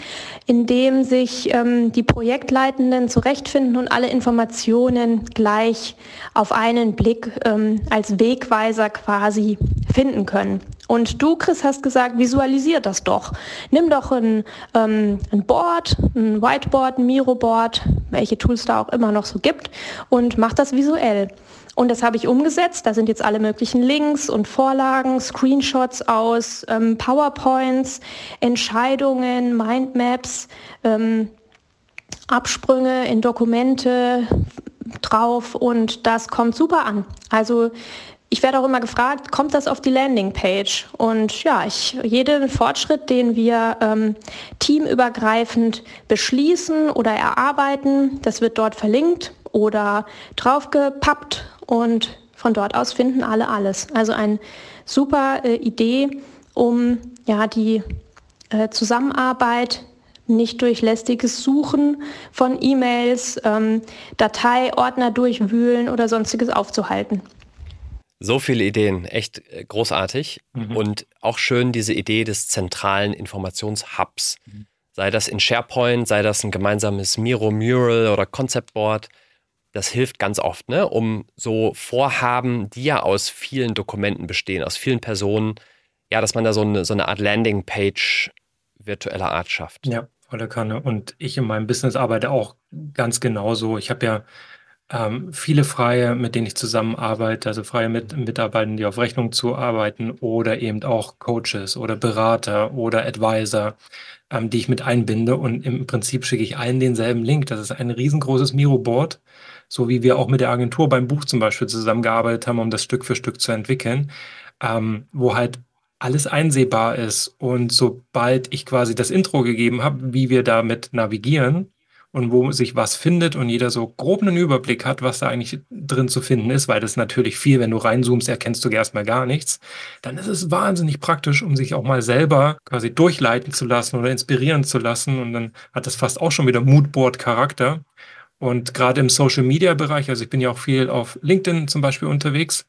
Speaker 10: in dem sich ähm, die Projektleitenden zurechtfinden und alle Informationen gleich auf einen Blick ähm, als Wegweiser quasi finden können. Und du, Chris, hast gesagt, visualisier das doch. Nimm doch ein, ähm, ein Board, ein Whiteboard, ein Miro-Board, welche Tools da auch immer noch so gibt, und mach das visuell. Und das habe ich umgesetzt. Da sind jetzt alle möglichen Links und Vorlagen, Screenshots aus ähm, PowerPoints, Entscheidungen, Mindmaps, ähm, Absprünge in Dokumente drauf und das kommt super an. Also ich werde auch immer gefragt, kommt das auf die Landingpage? Und ja, ich, jeden Fortschritt, den wir ähm, teamübergreifend beschließen oder erarbeiten, das wird dort verlinkt oder draufgepappt und von dort aus finden alle alles. Also eine super äh, Idee, um ja, die äh, Zusammenarbeit nicht durch lästiges Suchen von E-Mails, ähm, Dateiordner durchwühlen oder sonstiges aufzuhalten.
Speaker 1: So viele Ideen, echt äh, großartig. Mhm. Und auch schön diese Idee des zentralen Informationshubs. Mhm. Sei das in SharePoint, sei das ein gemeinsames Miro Mural oder Concept Board. Das hilft ganz oft, ne? um so Vorhaben, die ja aus vielen Dokumenten bestehen, aus vielen Personen, ja, dass man da so eine, so eine Art Landingpage virtueller Art schafft.
Speaker 2: Ja, volle Kanne. Und ich in meinem Business arbeite auch ganz genauso. Ich habe ja ähm, viele Freie, mit denen ich zusammenarbeite, also freie mit Mitarbeiter, die auf Rechnung zuarbeiten oder eben auch Coaches oder Berater oder Advisor, ähm, die ich mit einbinde. Und im Prinzip schicke ich allen denselben Link. Das ist ein riesengroßes Miro-Board, so wie wir auch mit der Agentur beim Buch zum Beispiel zusammengearbeitet haben, um das Stück für Stück zu entwickeln, ähm, wo halt alles einsehbar ist. Und sobald ich quasi das Intro gegeben habe, wie wir damit navigieren, und wo sich was findet und jeder so grob einen Überblick hat, was da eigentlich drin zu finden ist, weil das natürlich viel, wenn du reinzoomst, erkennst du erstmal gar nichts, dann ist es wahnsinnig praktisch, um sich auch mal selber quasi durchleiten zu lassen oder inspirieren zu lassen und dann hat das fast auch schon wieder Moodboard-Charakter. Und gerade im Social-Media-Bereich, also ich bin ja auch viel auf LinkedIn zum Beispiel unterwegs,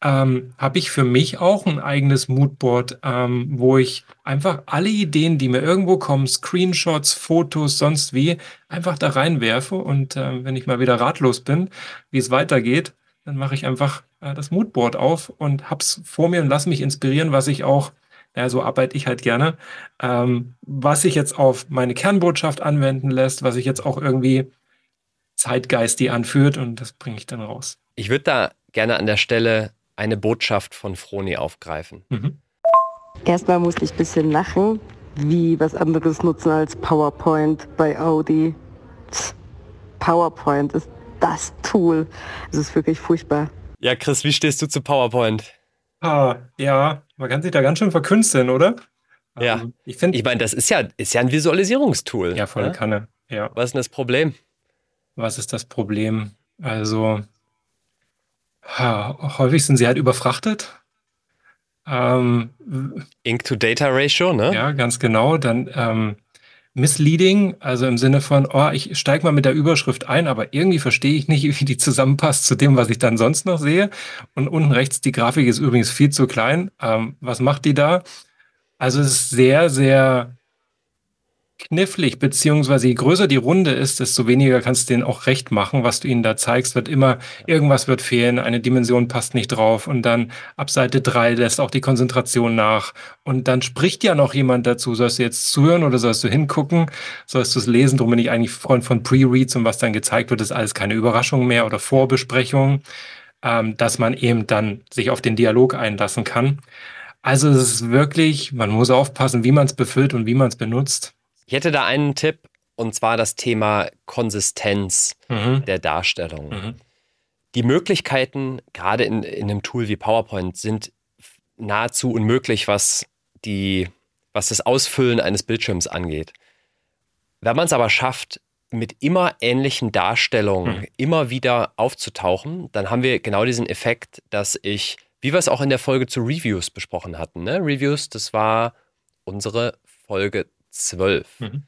Speaker 2: ähm, habe ich für mich auch ein eigenes Moodboard, ähm, wo ich einfach alle Ideen, die mir irgendwo kommen, Screenshots, Fotos, sonst wie, einfach da reinwerfe. Und äh, wenn ich mal wieder ratlos bin, wie es weitergeht, dann mache ich einfach äh, das Moodboard auf und hab's vor mir und lass mich inspirieren, was ich auch, ja, so arbeite ich halt gerne, ähm, was sich jetzt auf meine Kernbotschaft anwenden lässt, was sich jetzt auch irgendwie Zeitgeist die anführt und das bringe ich dann raus.
Speaker 1: Ich würde da gerne an der Stelle eine Botschaft von Froni aufgreifen. Mhm.
Speaker 11: Erstmal musste ich ein bisschen lachen, wie was anderes nutzen als PowerPoint bei Audi. PowerPoint ist das Tool. Es ist wirklich furchtbar.
Speaker 1: Ja, Chris, wie stehst du zu PowerPoint?
Speaker 2: Ah, ja, man kann sich da ganz schön verkünsteln, oder?
Speaker 1: Ja. Ähm, ich, ich meine, das ist ja, ist ja ein Visualisierungstool.
Speaker 2: Ja, voll ne? Kanne. Ja.
Speaker 1: Was ist denn das Problem?
Speaker 2: Was ist das Problem? Also, Ja, häufig sind sie halt überfrachtet.
Speaker 1: Ähm, Ink-to-Data-Ratio, ne?
Speaker 2: Ja, ganz genau. Dann ähm, misleading, also im Sinne von, oh, ich steige mal mit der Überschrift ein, aber irgendwie verstehe ich nicht, (laughs) wie die zusammenpasst zu dem, was ich dann sonst noch sehe. Und unten rechts, die Grafik ist übrigens viel zu klein. Ähm, was macht die da? Also es ist sehr, sehr knifflig, beziehungsweise je größer die Runde ist, desto weniger kannst du denen auch recht machen, was du ihnen da zeigst, wird immer, irgendwas wird fehlen, eine Dimension passt nicht drauf und dann ab Seite drei lässt auch die Konzentration nach. Und dann spricht ja noch jemand dazu, sollst du jetzt zuhören oder sollst du hingucken, sollst du es lesen, darum bin ich eigentlich Freund von Pre-Reads und was dann gezeigt wird, ist alles keine Überraschung mehr oder Vorbesprechung, ähm, dass man eben dann sich auf den Dialog einlassen kann. Also es ist wirklich, man muss aufpassen, wie man es befüllt und wie man es benutzt.
Speaker 1: Ich hätte da einen Tipp und zwar das Thema Konsistenz mhm. der Darstellung. Mhm. Die Möglichkeiten, gerade in, in einem Tool wie PowerPoint, sind nahezu unmöglich, was, die, was das Ausfüllen eines Bildschirms angeht. Wenn man es aber schafft, mit immer ähnlichen Darstellungen mhm. immer wieder aufzutauchen, dann haben wir genau diesen Effekt, dass ich, wie wir es auch in der Folge zu Reviews besprochen hatten, ne? Reviews, das war unsere Folge 12. Mhm.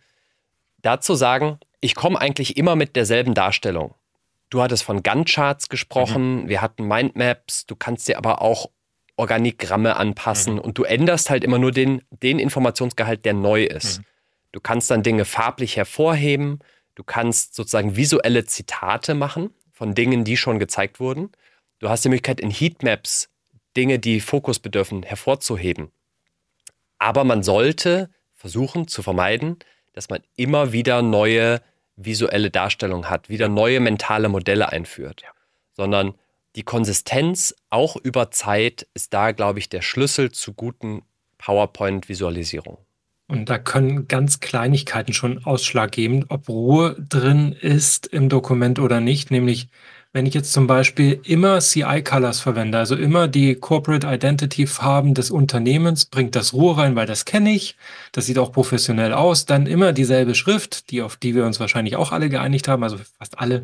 Speaker 1: Dazu sagen, ich komme eigentlich immer mit derselben Darstellung. Du hattest von Gantt-Charts gesprochen, mhm. wir hatten Mindmaps, du kannst dir aber auch Organigramme anpassen mhm. und du änderst halt immer nur den, den Informationsgehalt, der neu ist. Mhm. Du kannst dann Dinge farblich hervorheben, du kannst sozusagen visuelle Zitate machen von Dingen, die schon gezeigt wurden. Du hast die Möglichkeit in Heatmaps Dinge, die Fokus bedürfen, hervorzuheben. Aber man sollte versuchen zu vermeiden, dass man immer wieder neue visuelle Darstellungen hat, wieder neue mentale Modelle einführt, ja. sondern die Konsistenz auch über Zeit ist da, glaube ich, der Schlüssel zu guten PowerPoint-Visualisierungen.
Speaker 2: Und da können ganz Kleinigkeiten schon Ausschlag geben, ob Ruhe drin ist im Dokument oder nicht, nämlich wenn ich jetzt zum Beispiel immer CI-Colors verwende, also immer die Corporate Identity-Farben des Unternehmens, bringt das Ruhe rein, weil das kenne ich, das sieht auch professionell aus, dann immer dieselbe Schrift, die auf die wir uns wahrscheinlich auch alle geeinigt haben, also fast alle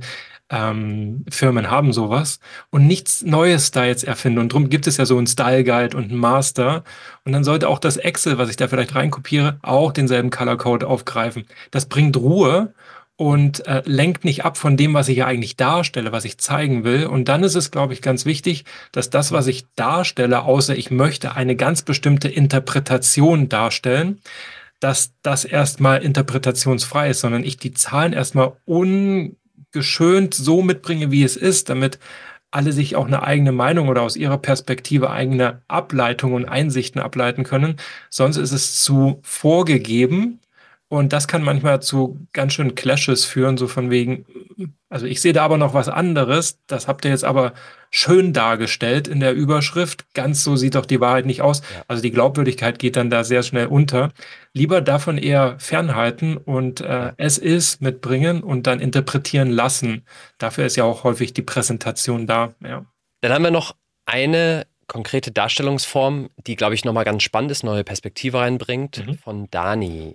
Speaker 2: ähm, Firmen haben sowas und nichts Neues da jetzt erfinden. Und darum gibt es ja so einen Style Guide und einen Master. Und dann sollte auch das Excel, was ich da vielleicht reinkopiere, auch denselben Color Code aufgreifen. Das bringt Ruhe und äh, lenkt nicht ab von dem, was ich ja eigentlich darstelle, was ich zeigen will. Und dann ist es, glaube ich, ganz wichtig, dass das, was ich darstelle, außer ich möchte eine ganz bestimmte Interpretation darstellen, dass das erstmal interpretationsfrei ist, sondern ich die Zahlen erstmal ungeschönt so mitbringe, wie es ist, damit alle sich auch eine eigene Meinung oder aus ihrer Perspektive eigene Ableitungen und Einsichten ableiten können. Sonst ist es zu vorgegeben und das kann manchmal zu ganz schön Clashes führen, so von wegen, also ich sehe da aber noch was anderes, das habt ihr jetzt aber schön dargestellt in der Überschrift. Ganz so sieht doch die Wahrheit nicht aus. Ja. Also die Glaubwürdigkeit geht dann da sehr schnell unter. Lieber davon eher fernhalten und äh, es ist mitbringen und dann interpretieren lassen. Dafür ist ja auch häufig die Präsentation da. Ja.
Speaker 1: Dann haben wir noch eine konkrete Darstellungsform, die, glaube ich, nochmal ganz spannend ist, neue Perspektive reinbringt, mhm. von Dani.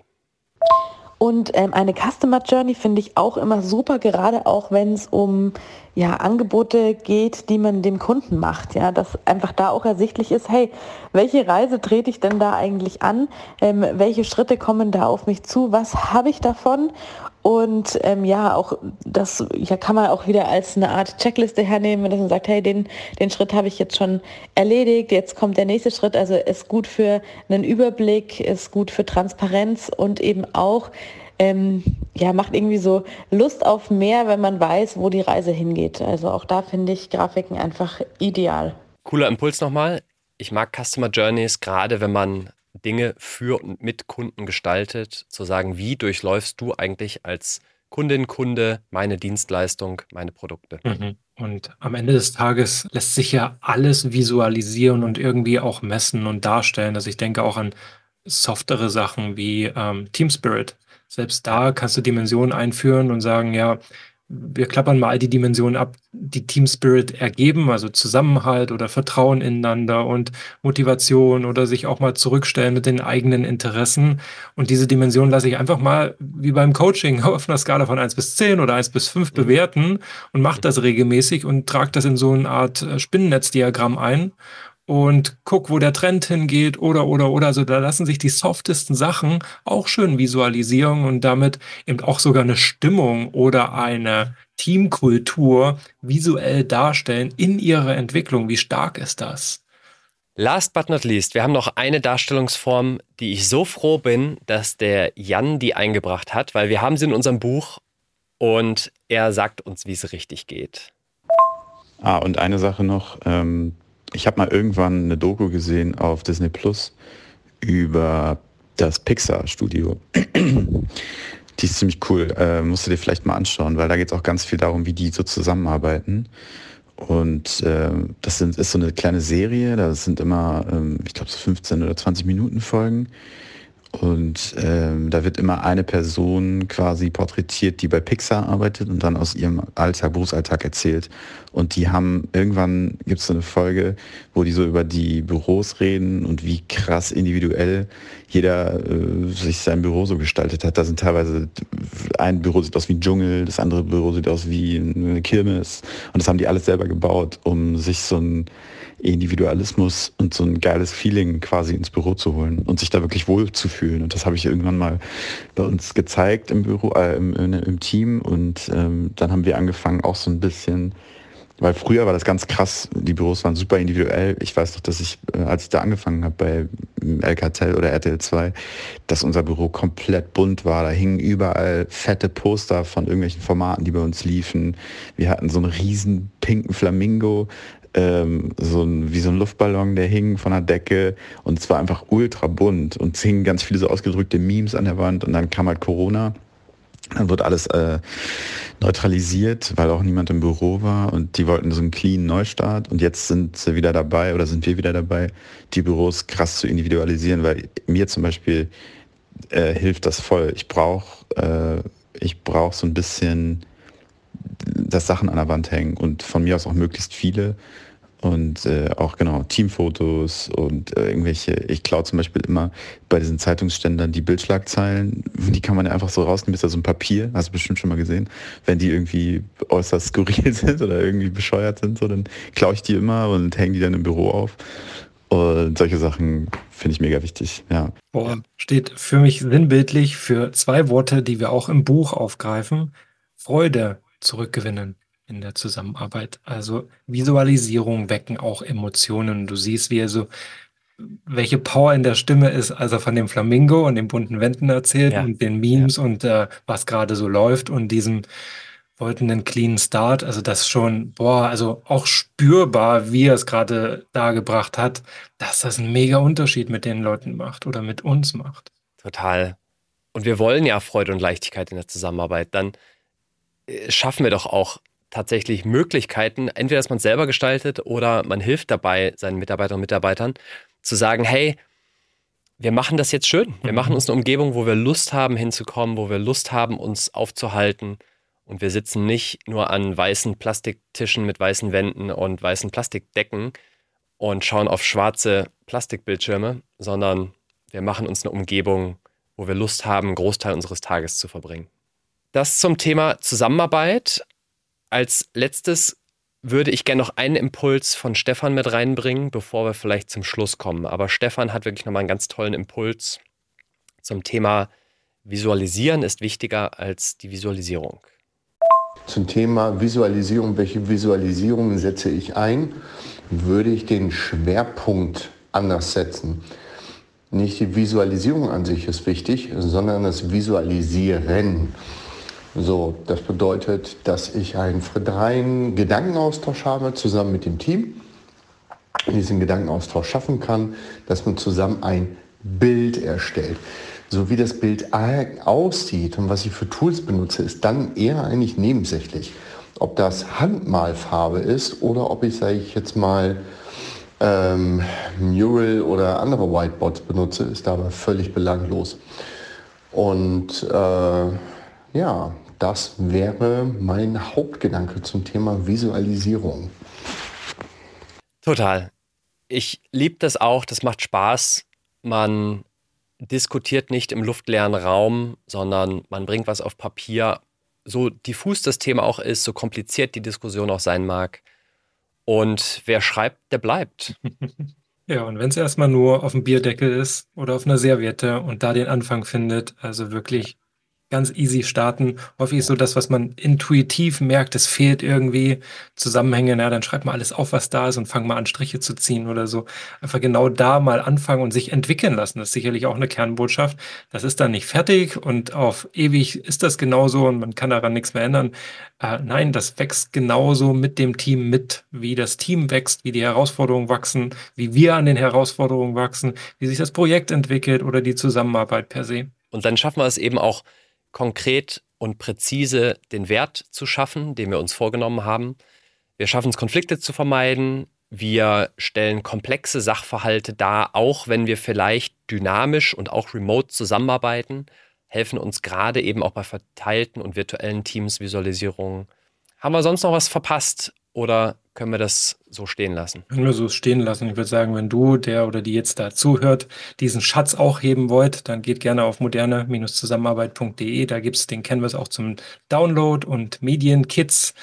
Speaker 7: Und ähm, eine Customer Journey finde ich auch immer super, gerade auch wenn es um ja, Angebote geht, die man dem Kunden macht. Ja, dass einfach da auch ersichtlich ist, hey, welche Reise trete ich denn da eigentlich an? Ähm, welche Schritte kommen da auf mich zu? Was habe ich davon? Und ähm, ja, auch das ja, kann man auch wieder als eine Art Checkliste hernehmen, wenn man sagt, hey, den, den Schritt habe ich jetzt schon erledigt, jetzt kommt der nächste Schritt. Also ist gut für einen Überblick, ist gut für Transparenz und eben auch ähm, ja, macht irgendwie so Lust auf mehr, wenn man weiß, wo die Reise hingeht. Also auch da finde ich Grafiken einfach ideal.
Speaker 1: Cooler Impuls nochmal. Ich mag Customer Journeys, gerade wenn man Dinge für und mit Kunden gestaltet, zu sagen, wie durchläufst du eigentlich als Kundin, Kunde meine Dienstleistung, meine Produkte.
Speaker 2: Mhm. Und am Ende des Tages lässt sich ja alles visualisieren und irgendwie auch messen und darstellen. Also ich denke auch an softere Sachen wie ähm, Team Spirit. Selbst da kannst du Dimensionen einführen und sagen, ja, wir klappern mal all die Dimensionen ab, die Team Spirit ergeben, also Zusammenhalt oder Vertrauen ineinander und Motivation oder sich auch mal zurückstellen mit den eigenen Interessen. Und diese Dimension lasse ich einfach mal wie beim Coaching (laughs) auf einer Skala von 1 bis 10 oder 1 bis 5 mhm. bewerten und mache das regelmäßig und trage das in so eine Art äh, Spinnennetzdiagramm ein und guck, wo der Trend hingeht oder, oder, oder. Also da lassen sich die softesten Sachen auch schön visualisieren und damit eben auch sogar eine Stimmung oder eine Teamkultur visuell darstellen in ihrer Entwicklung. Wie stark ist das?
Speaker 1: Last but not least, wir haben noch eine Darstellungsform, die ich so froh bin, dass der Jan die eingebracht hat, weil wir haben sie in unserem Buch und er sagt uns, wie es richtig geht.
Speaker 4: Ah, und eine Sache noch, ähm, ich habe mal irgendwann eine Doku gesehen auf Disney Plus über das Pixar-Studio. (clears throat) die ist ziemlich cool. Äh, musst du dir vielleicht mal anschauen, weil da geht es auch ganz viel darum, wie die so zusammenarbeiten. Und äh, das sind, ist so eine kleine Serie, da sind immer, ähm, ich glaube, so 15 oder 20 Minuten Folgen. Und ähm, da wird immer eine Person quasi porträtiert, die bei Pixar arbeitet und dann aus ihrem Alltag, Berufsalltag erzählt. Und die haben, irgendwann gibt es so eine Folge, wo die so über die Büros reden und wie krass individuell jeder äh, sich sein Büro so gestaltet hat. Da sind teilweise, ein Büro sieht aus wie ein Dschungel, das andere Büro sieht aus wie eine Kirmes. Und das haben die alles selber gebaut, um sich so ein Individualismus und so ein geiles Feeling quasi ins Büro zu holen und sich da wirklich wohl zu fühlen. Und das habe ich irgendwann mal bei uns gezeigt im Büro, äh, im, im, Team. Und ähm, dann haben wir angefangen, auch so ein bisschen, weil früher war das ganz krass, die Büros waren super individuell. Ich weiß doch, dass ich, äh, als ich da angefangen habe bei LKTL oder RTL 2, dass unser Büro komplett bunt war. Da hingen überall fette Poster von irgendwelchen Formaten, die bei uns liefen. Wir hatten so einen riesen pinken Flamingo ähm, so ein, wie so ein Luftballon, der hing von der Decke und es war einfach ultra bunt und es hingen ganz viele so ausgedrückte Memes an der Wand und dann kam halt Corona. Dann wird alles äh, neutralisiert, weil auch niemand im Büro war und die wollten so einen clean Neustart und jetzt sind sie wieder dabei oder sind wir wieder dabei, die Büros krass zu individualisieren, weil mir zum Beispiel äh, hilft das voll. Ich brauche äh, ich brauch so ein bisschen dass Sachen an der Wand hängen und von mir aus auch möglichst viele. Und äh, auch genau Teamfotos und äh, irgendwelche, ich klaue zum Beispiel immer bei diesen Zeitungsständern die Bildschlagzeilen, die kann man ja einfach so rausnehmen, ist da so ein Papier, hast du bestimmt schon mal gesehen. Wenn die irgendwie äußerst skurril (laughs) sind oder irgendwie bescheuert sind, so, dann klaue ich die immer und hänge die dann im Büro auf. Und solche Sachen finde ich mega wichtig, ja.
Speaker 2: Boah, steht für mich sinnbildlich für zwei Worte, die wir auch im Buch aufgreifen. Freude zurückgewinnen in der Zusammenarbeit. Also Visualisierung wecken auch Emotionen. Du siehst, wie er so, welche Power in der Stimme ist, als er von dem Flamingo und den bunten Wänden erzählt ja. und den Memes ja. und äh, was gerade so läuft und diesem wollten einen clean Start. Also das schon, boah, also auch spürbar, wie er es gerade dargebracht hat, dass das einen mega Unterschied mit den Leuten macht oder mit uns macht.
Speaker 1: Total. Und wir wollen ja Freude und Leichtigkeit in der Zusammenarbeit. Dann schaffen wir doch auch tatsächlich Möglichkeiten, entweder dass man es selber gestaltet oder man hilft dabei seinen Mitarbeiterinnen und Mitarbeitern zu sagen, hey, wir machen das jetzt schön. Wir machen mhm. uns eine Umgebung, wo wir Lust haben hinzukommen, wo wir Lust haben, uns aufzuhalten. Und wir sitzen nicht nur an weißen Plastiktischen mit weißen Wänden und weißen Plastikdecken und schauen auf schwarze Plastikbildschirme, sondern wir machen uns eine Umgebung, wo wir Lust haben, einen Großteil unseres Tages zu verbringen. Das zum Thema Zusammenarbeit. Als letztes würde ich gerne noch einen Impuls von Stefan mit reinbringen, bevor wir vielleicht zum Schluss kommen. Aber Stefan hat wirklich nochmal einen ganz tollen Impuls zum Thema Visualisieren ist wichtiger als die Visualisierung.
Speaker 12: Zum Thema Visualisierung, welche Visualisierungen setze ich ein, würde ich den Schwerpunkt anders setzen. Nicht die Visualisierung an sich ist wichtig, sondern das Visualisieren. So, das bedeutet, dass ich einen freien Gedankenaustausch habe zusammen mit dem Team, diesen Gedankenaustausch schaffen kann, dass man zusammen ein Bild erstellt. So wie das Bild aussieht und was ich für Tools benutze, ist dann eher eigentlich nebensächlich. Ob das Handmalfarbe ist oder ob ich, sage ich jetzt mal, ähm, Mural oder andere Whiteboards benutze, ist dabei völlig belanglos. Und äh, ja, Das wäre mein Hauptgedanke zum Thema Visualisierung.
Speaker 1: Total. Ich liebe das auch, das macht Spaß. Man diskutiert nicht im luftleeren Raum, sondern man bringt was auf Papier. So diffus das Thema auch ist, so kompliziert die Diskussion auch sein mag. Und wer schreibt, der bleibt. (laughs)
Speaker 2: Ja, und wenn es erstmal nur auf dem Bierdeckel ist oder auf einer Serviette und da den Anfang findet, also wirklich ganz easy starten. Häufig ist so das, was man intuitiv merkt, es fehlt irgendwie Zusammenhänge. Na, dann schreibt mal alles auf, was da ist und fang mal an, Striche zu ziehen oder so. Einfach genau da mal anfangen und sich entwickeln lassen. Das ist sicherlich auch eine Kernbotschaft. Das ist dann nicht fertig und auf ewig ist das genauso und man kann daran nichts mehr ändern. Äh, nein, das wächst genauso mit dem Team mit, wie das Team wächst, wie die Herausforderungen wachsen, wie wir an den Herausforderungen wachsen, wie sich das Projekt entwickelt oder die Zusammenarbeit per se.
Speaker 1: Und dann schaffen wir es eben auch, konkret und präzise den Wert zu schaffen, den wir uns vorgenommen haben. Wir schaffen es, Konflikte zu vermeiden. Wir stellen komplexe Sachverhalte dar, auch wenn wir vielleicht dynamisch und auch remote zusammenarbeiten, helfen uns gerade eben auch bei verteilten und virtuellen Teams Visualisierungen. Haben wir sonst noch was verpasst oder können wir das so stehen lassen?
Speaker 2: Können wir so stehen lassen. Ich würde sagen, wenn du, der oder die jetzt da zuhört, diesen Schatz auch heben wollt, dann geht gerne auf moderne-zusammenarbeit.de. Da gibt es den Canvas auch zum Download und Medienkits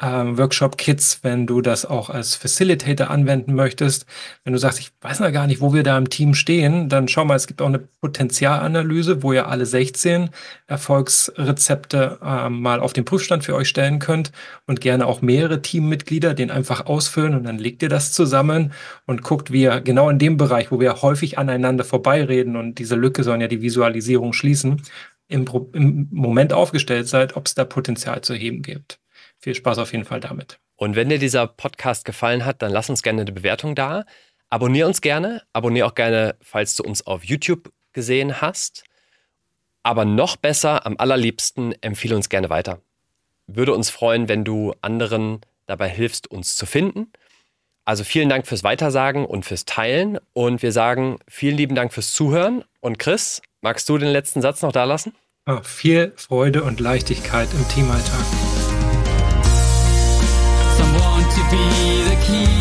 Speaker 2: ähm, Workshop-Kits, wenn du das auch als Facilitator anwenden möchtest. Wenn du sagst, ich weiß noch gar nicht, wo wir da im Team stehen, dann schau mal, es gibt auch eine Potenzialanalyse, wo ihr alle 16 Erfolgsrezepte äh, mal auf den Prüfstand für euch stellen könnt und gerne auch mehrere Teammitglieder den einfach ausfüllen und dann legt ihr das zusammen und guckt, wie ihr genau in dem Bereich, wo wir häufig aneinander vorbeireden und diese Lücke sollen ja die Visualisierung schließen, im, im Moment aufgestellt seid, ob es da Potenzial zu heben gibt viel Spaß auf jeden Fall damit.
Speaker 1: Und wenn dir dieser Podcast gefallen hat, dann lass uns gerne eine Bewertung da. Abonnier uns gerne. Abonnier auch gerne, falls du uns auf YouTube gesehen hast. Aber noch besser, am allerliebsten, empfehle uns gerne weiter. Würde uns freuen, wenn du anderen dabei hilfst, uns zu finden. Also vielen Dank fürs Weitersagen und fürs Teilen. Und wir sagen vielen lieben Dank fürs Zuhören. Und Chris, magst du den letzten Satz noch da lassen?
Speaker 2: Ja, viel Freude und Leichtigkeit im Teamalltag. be the key.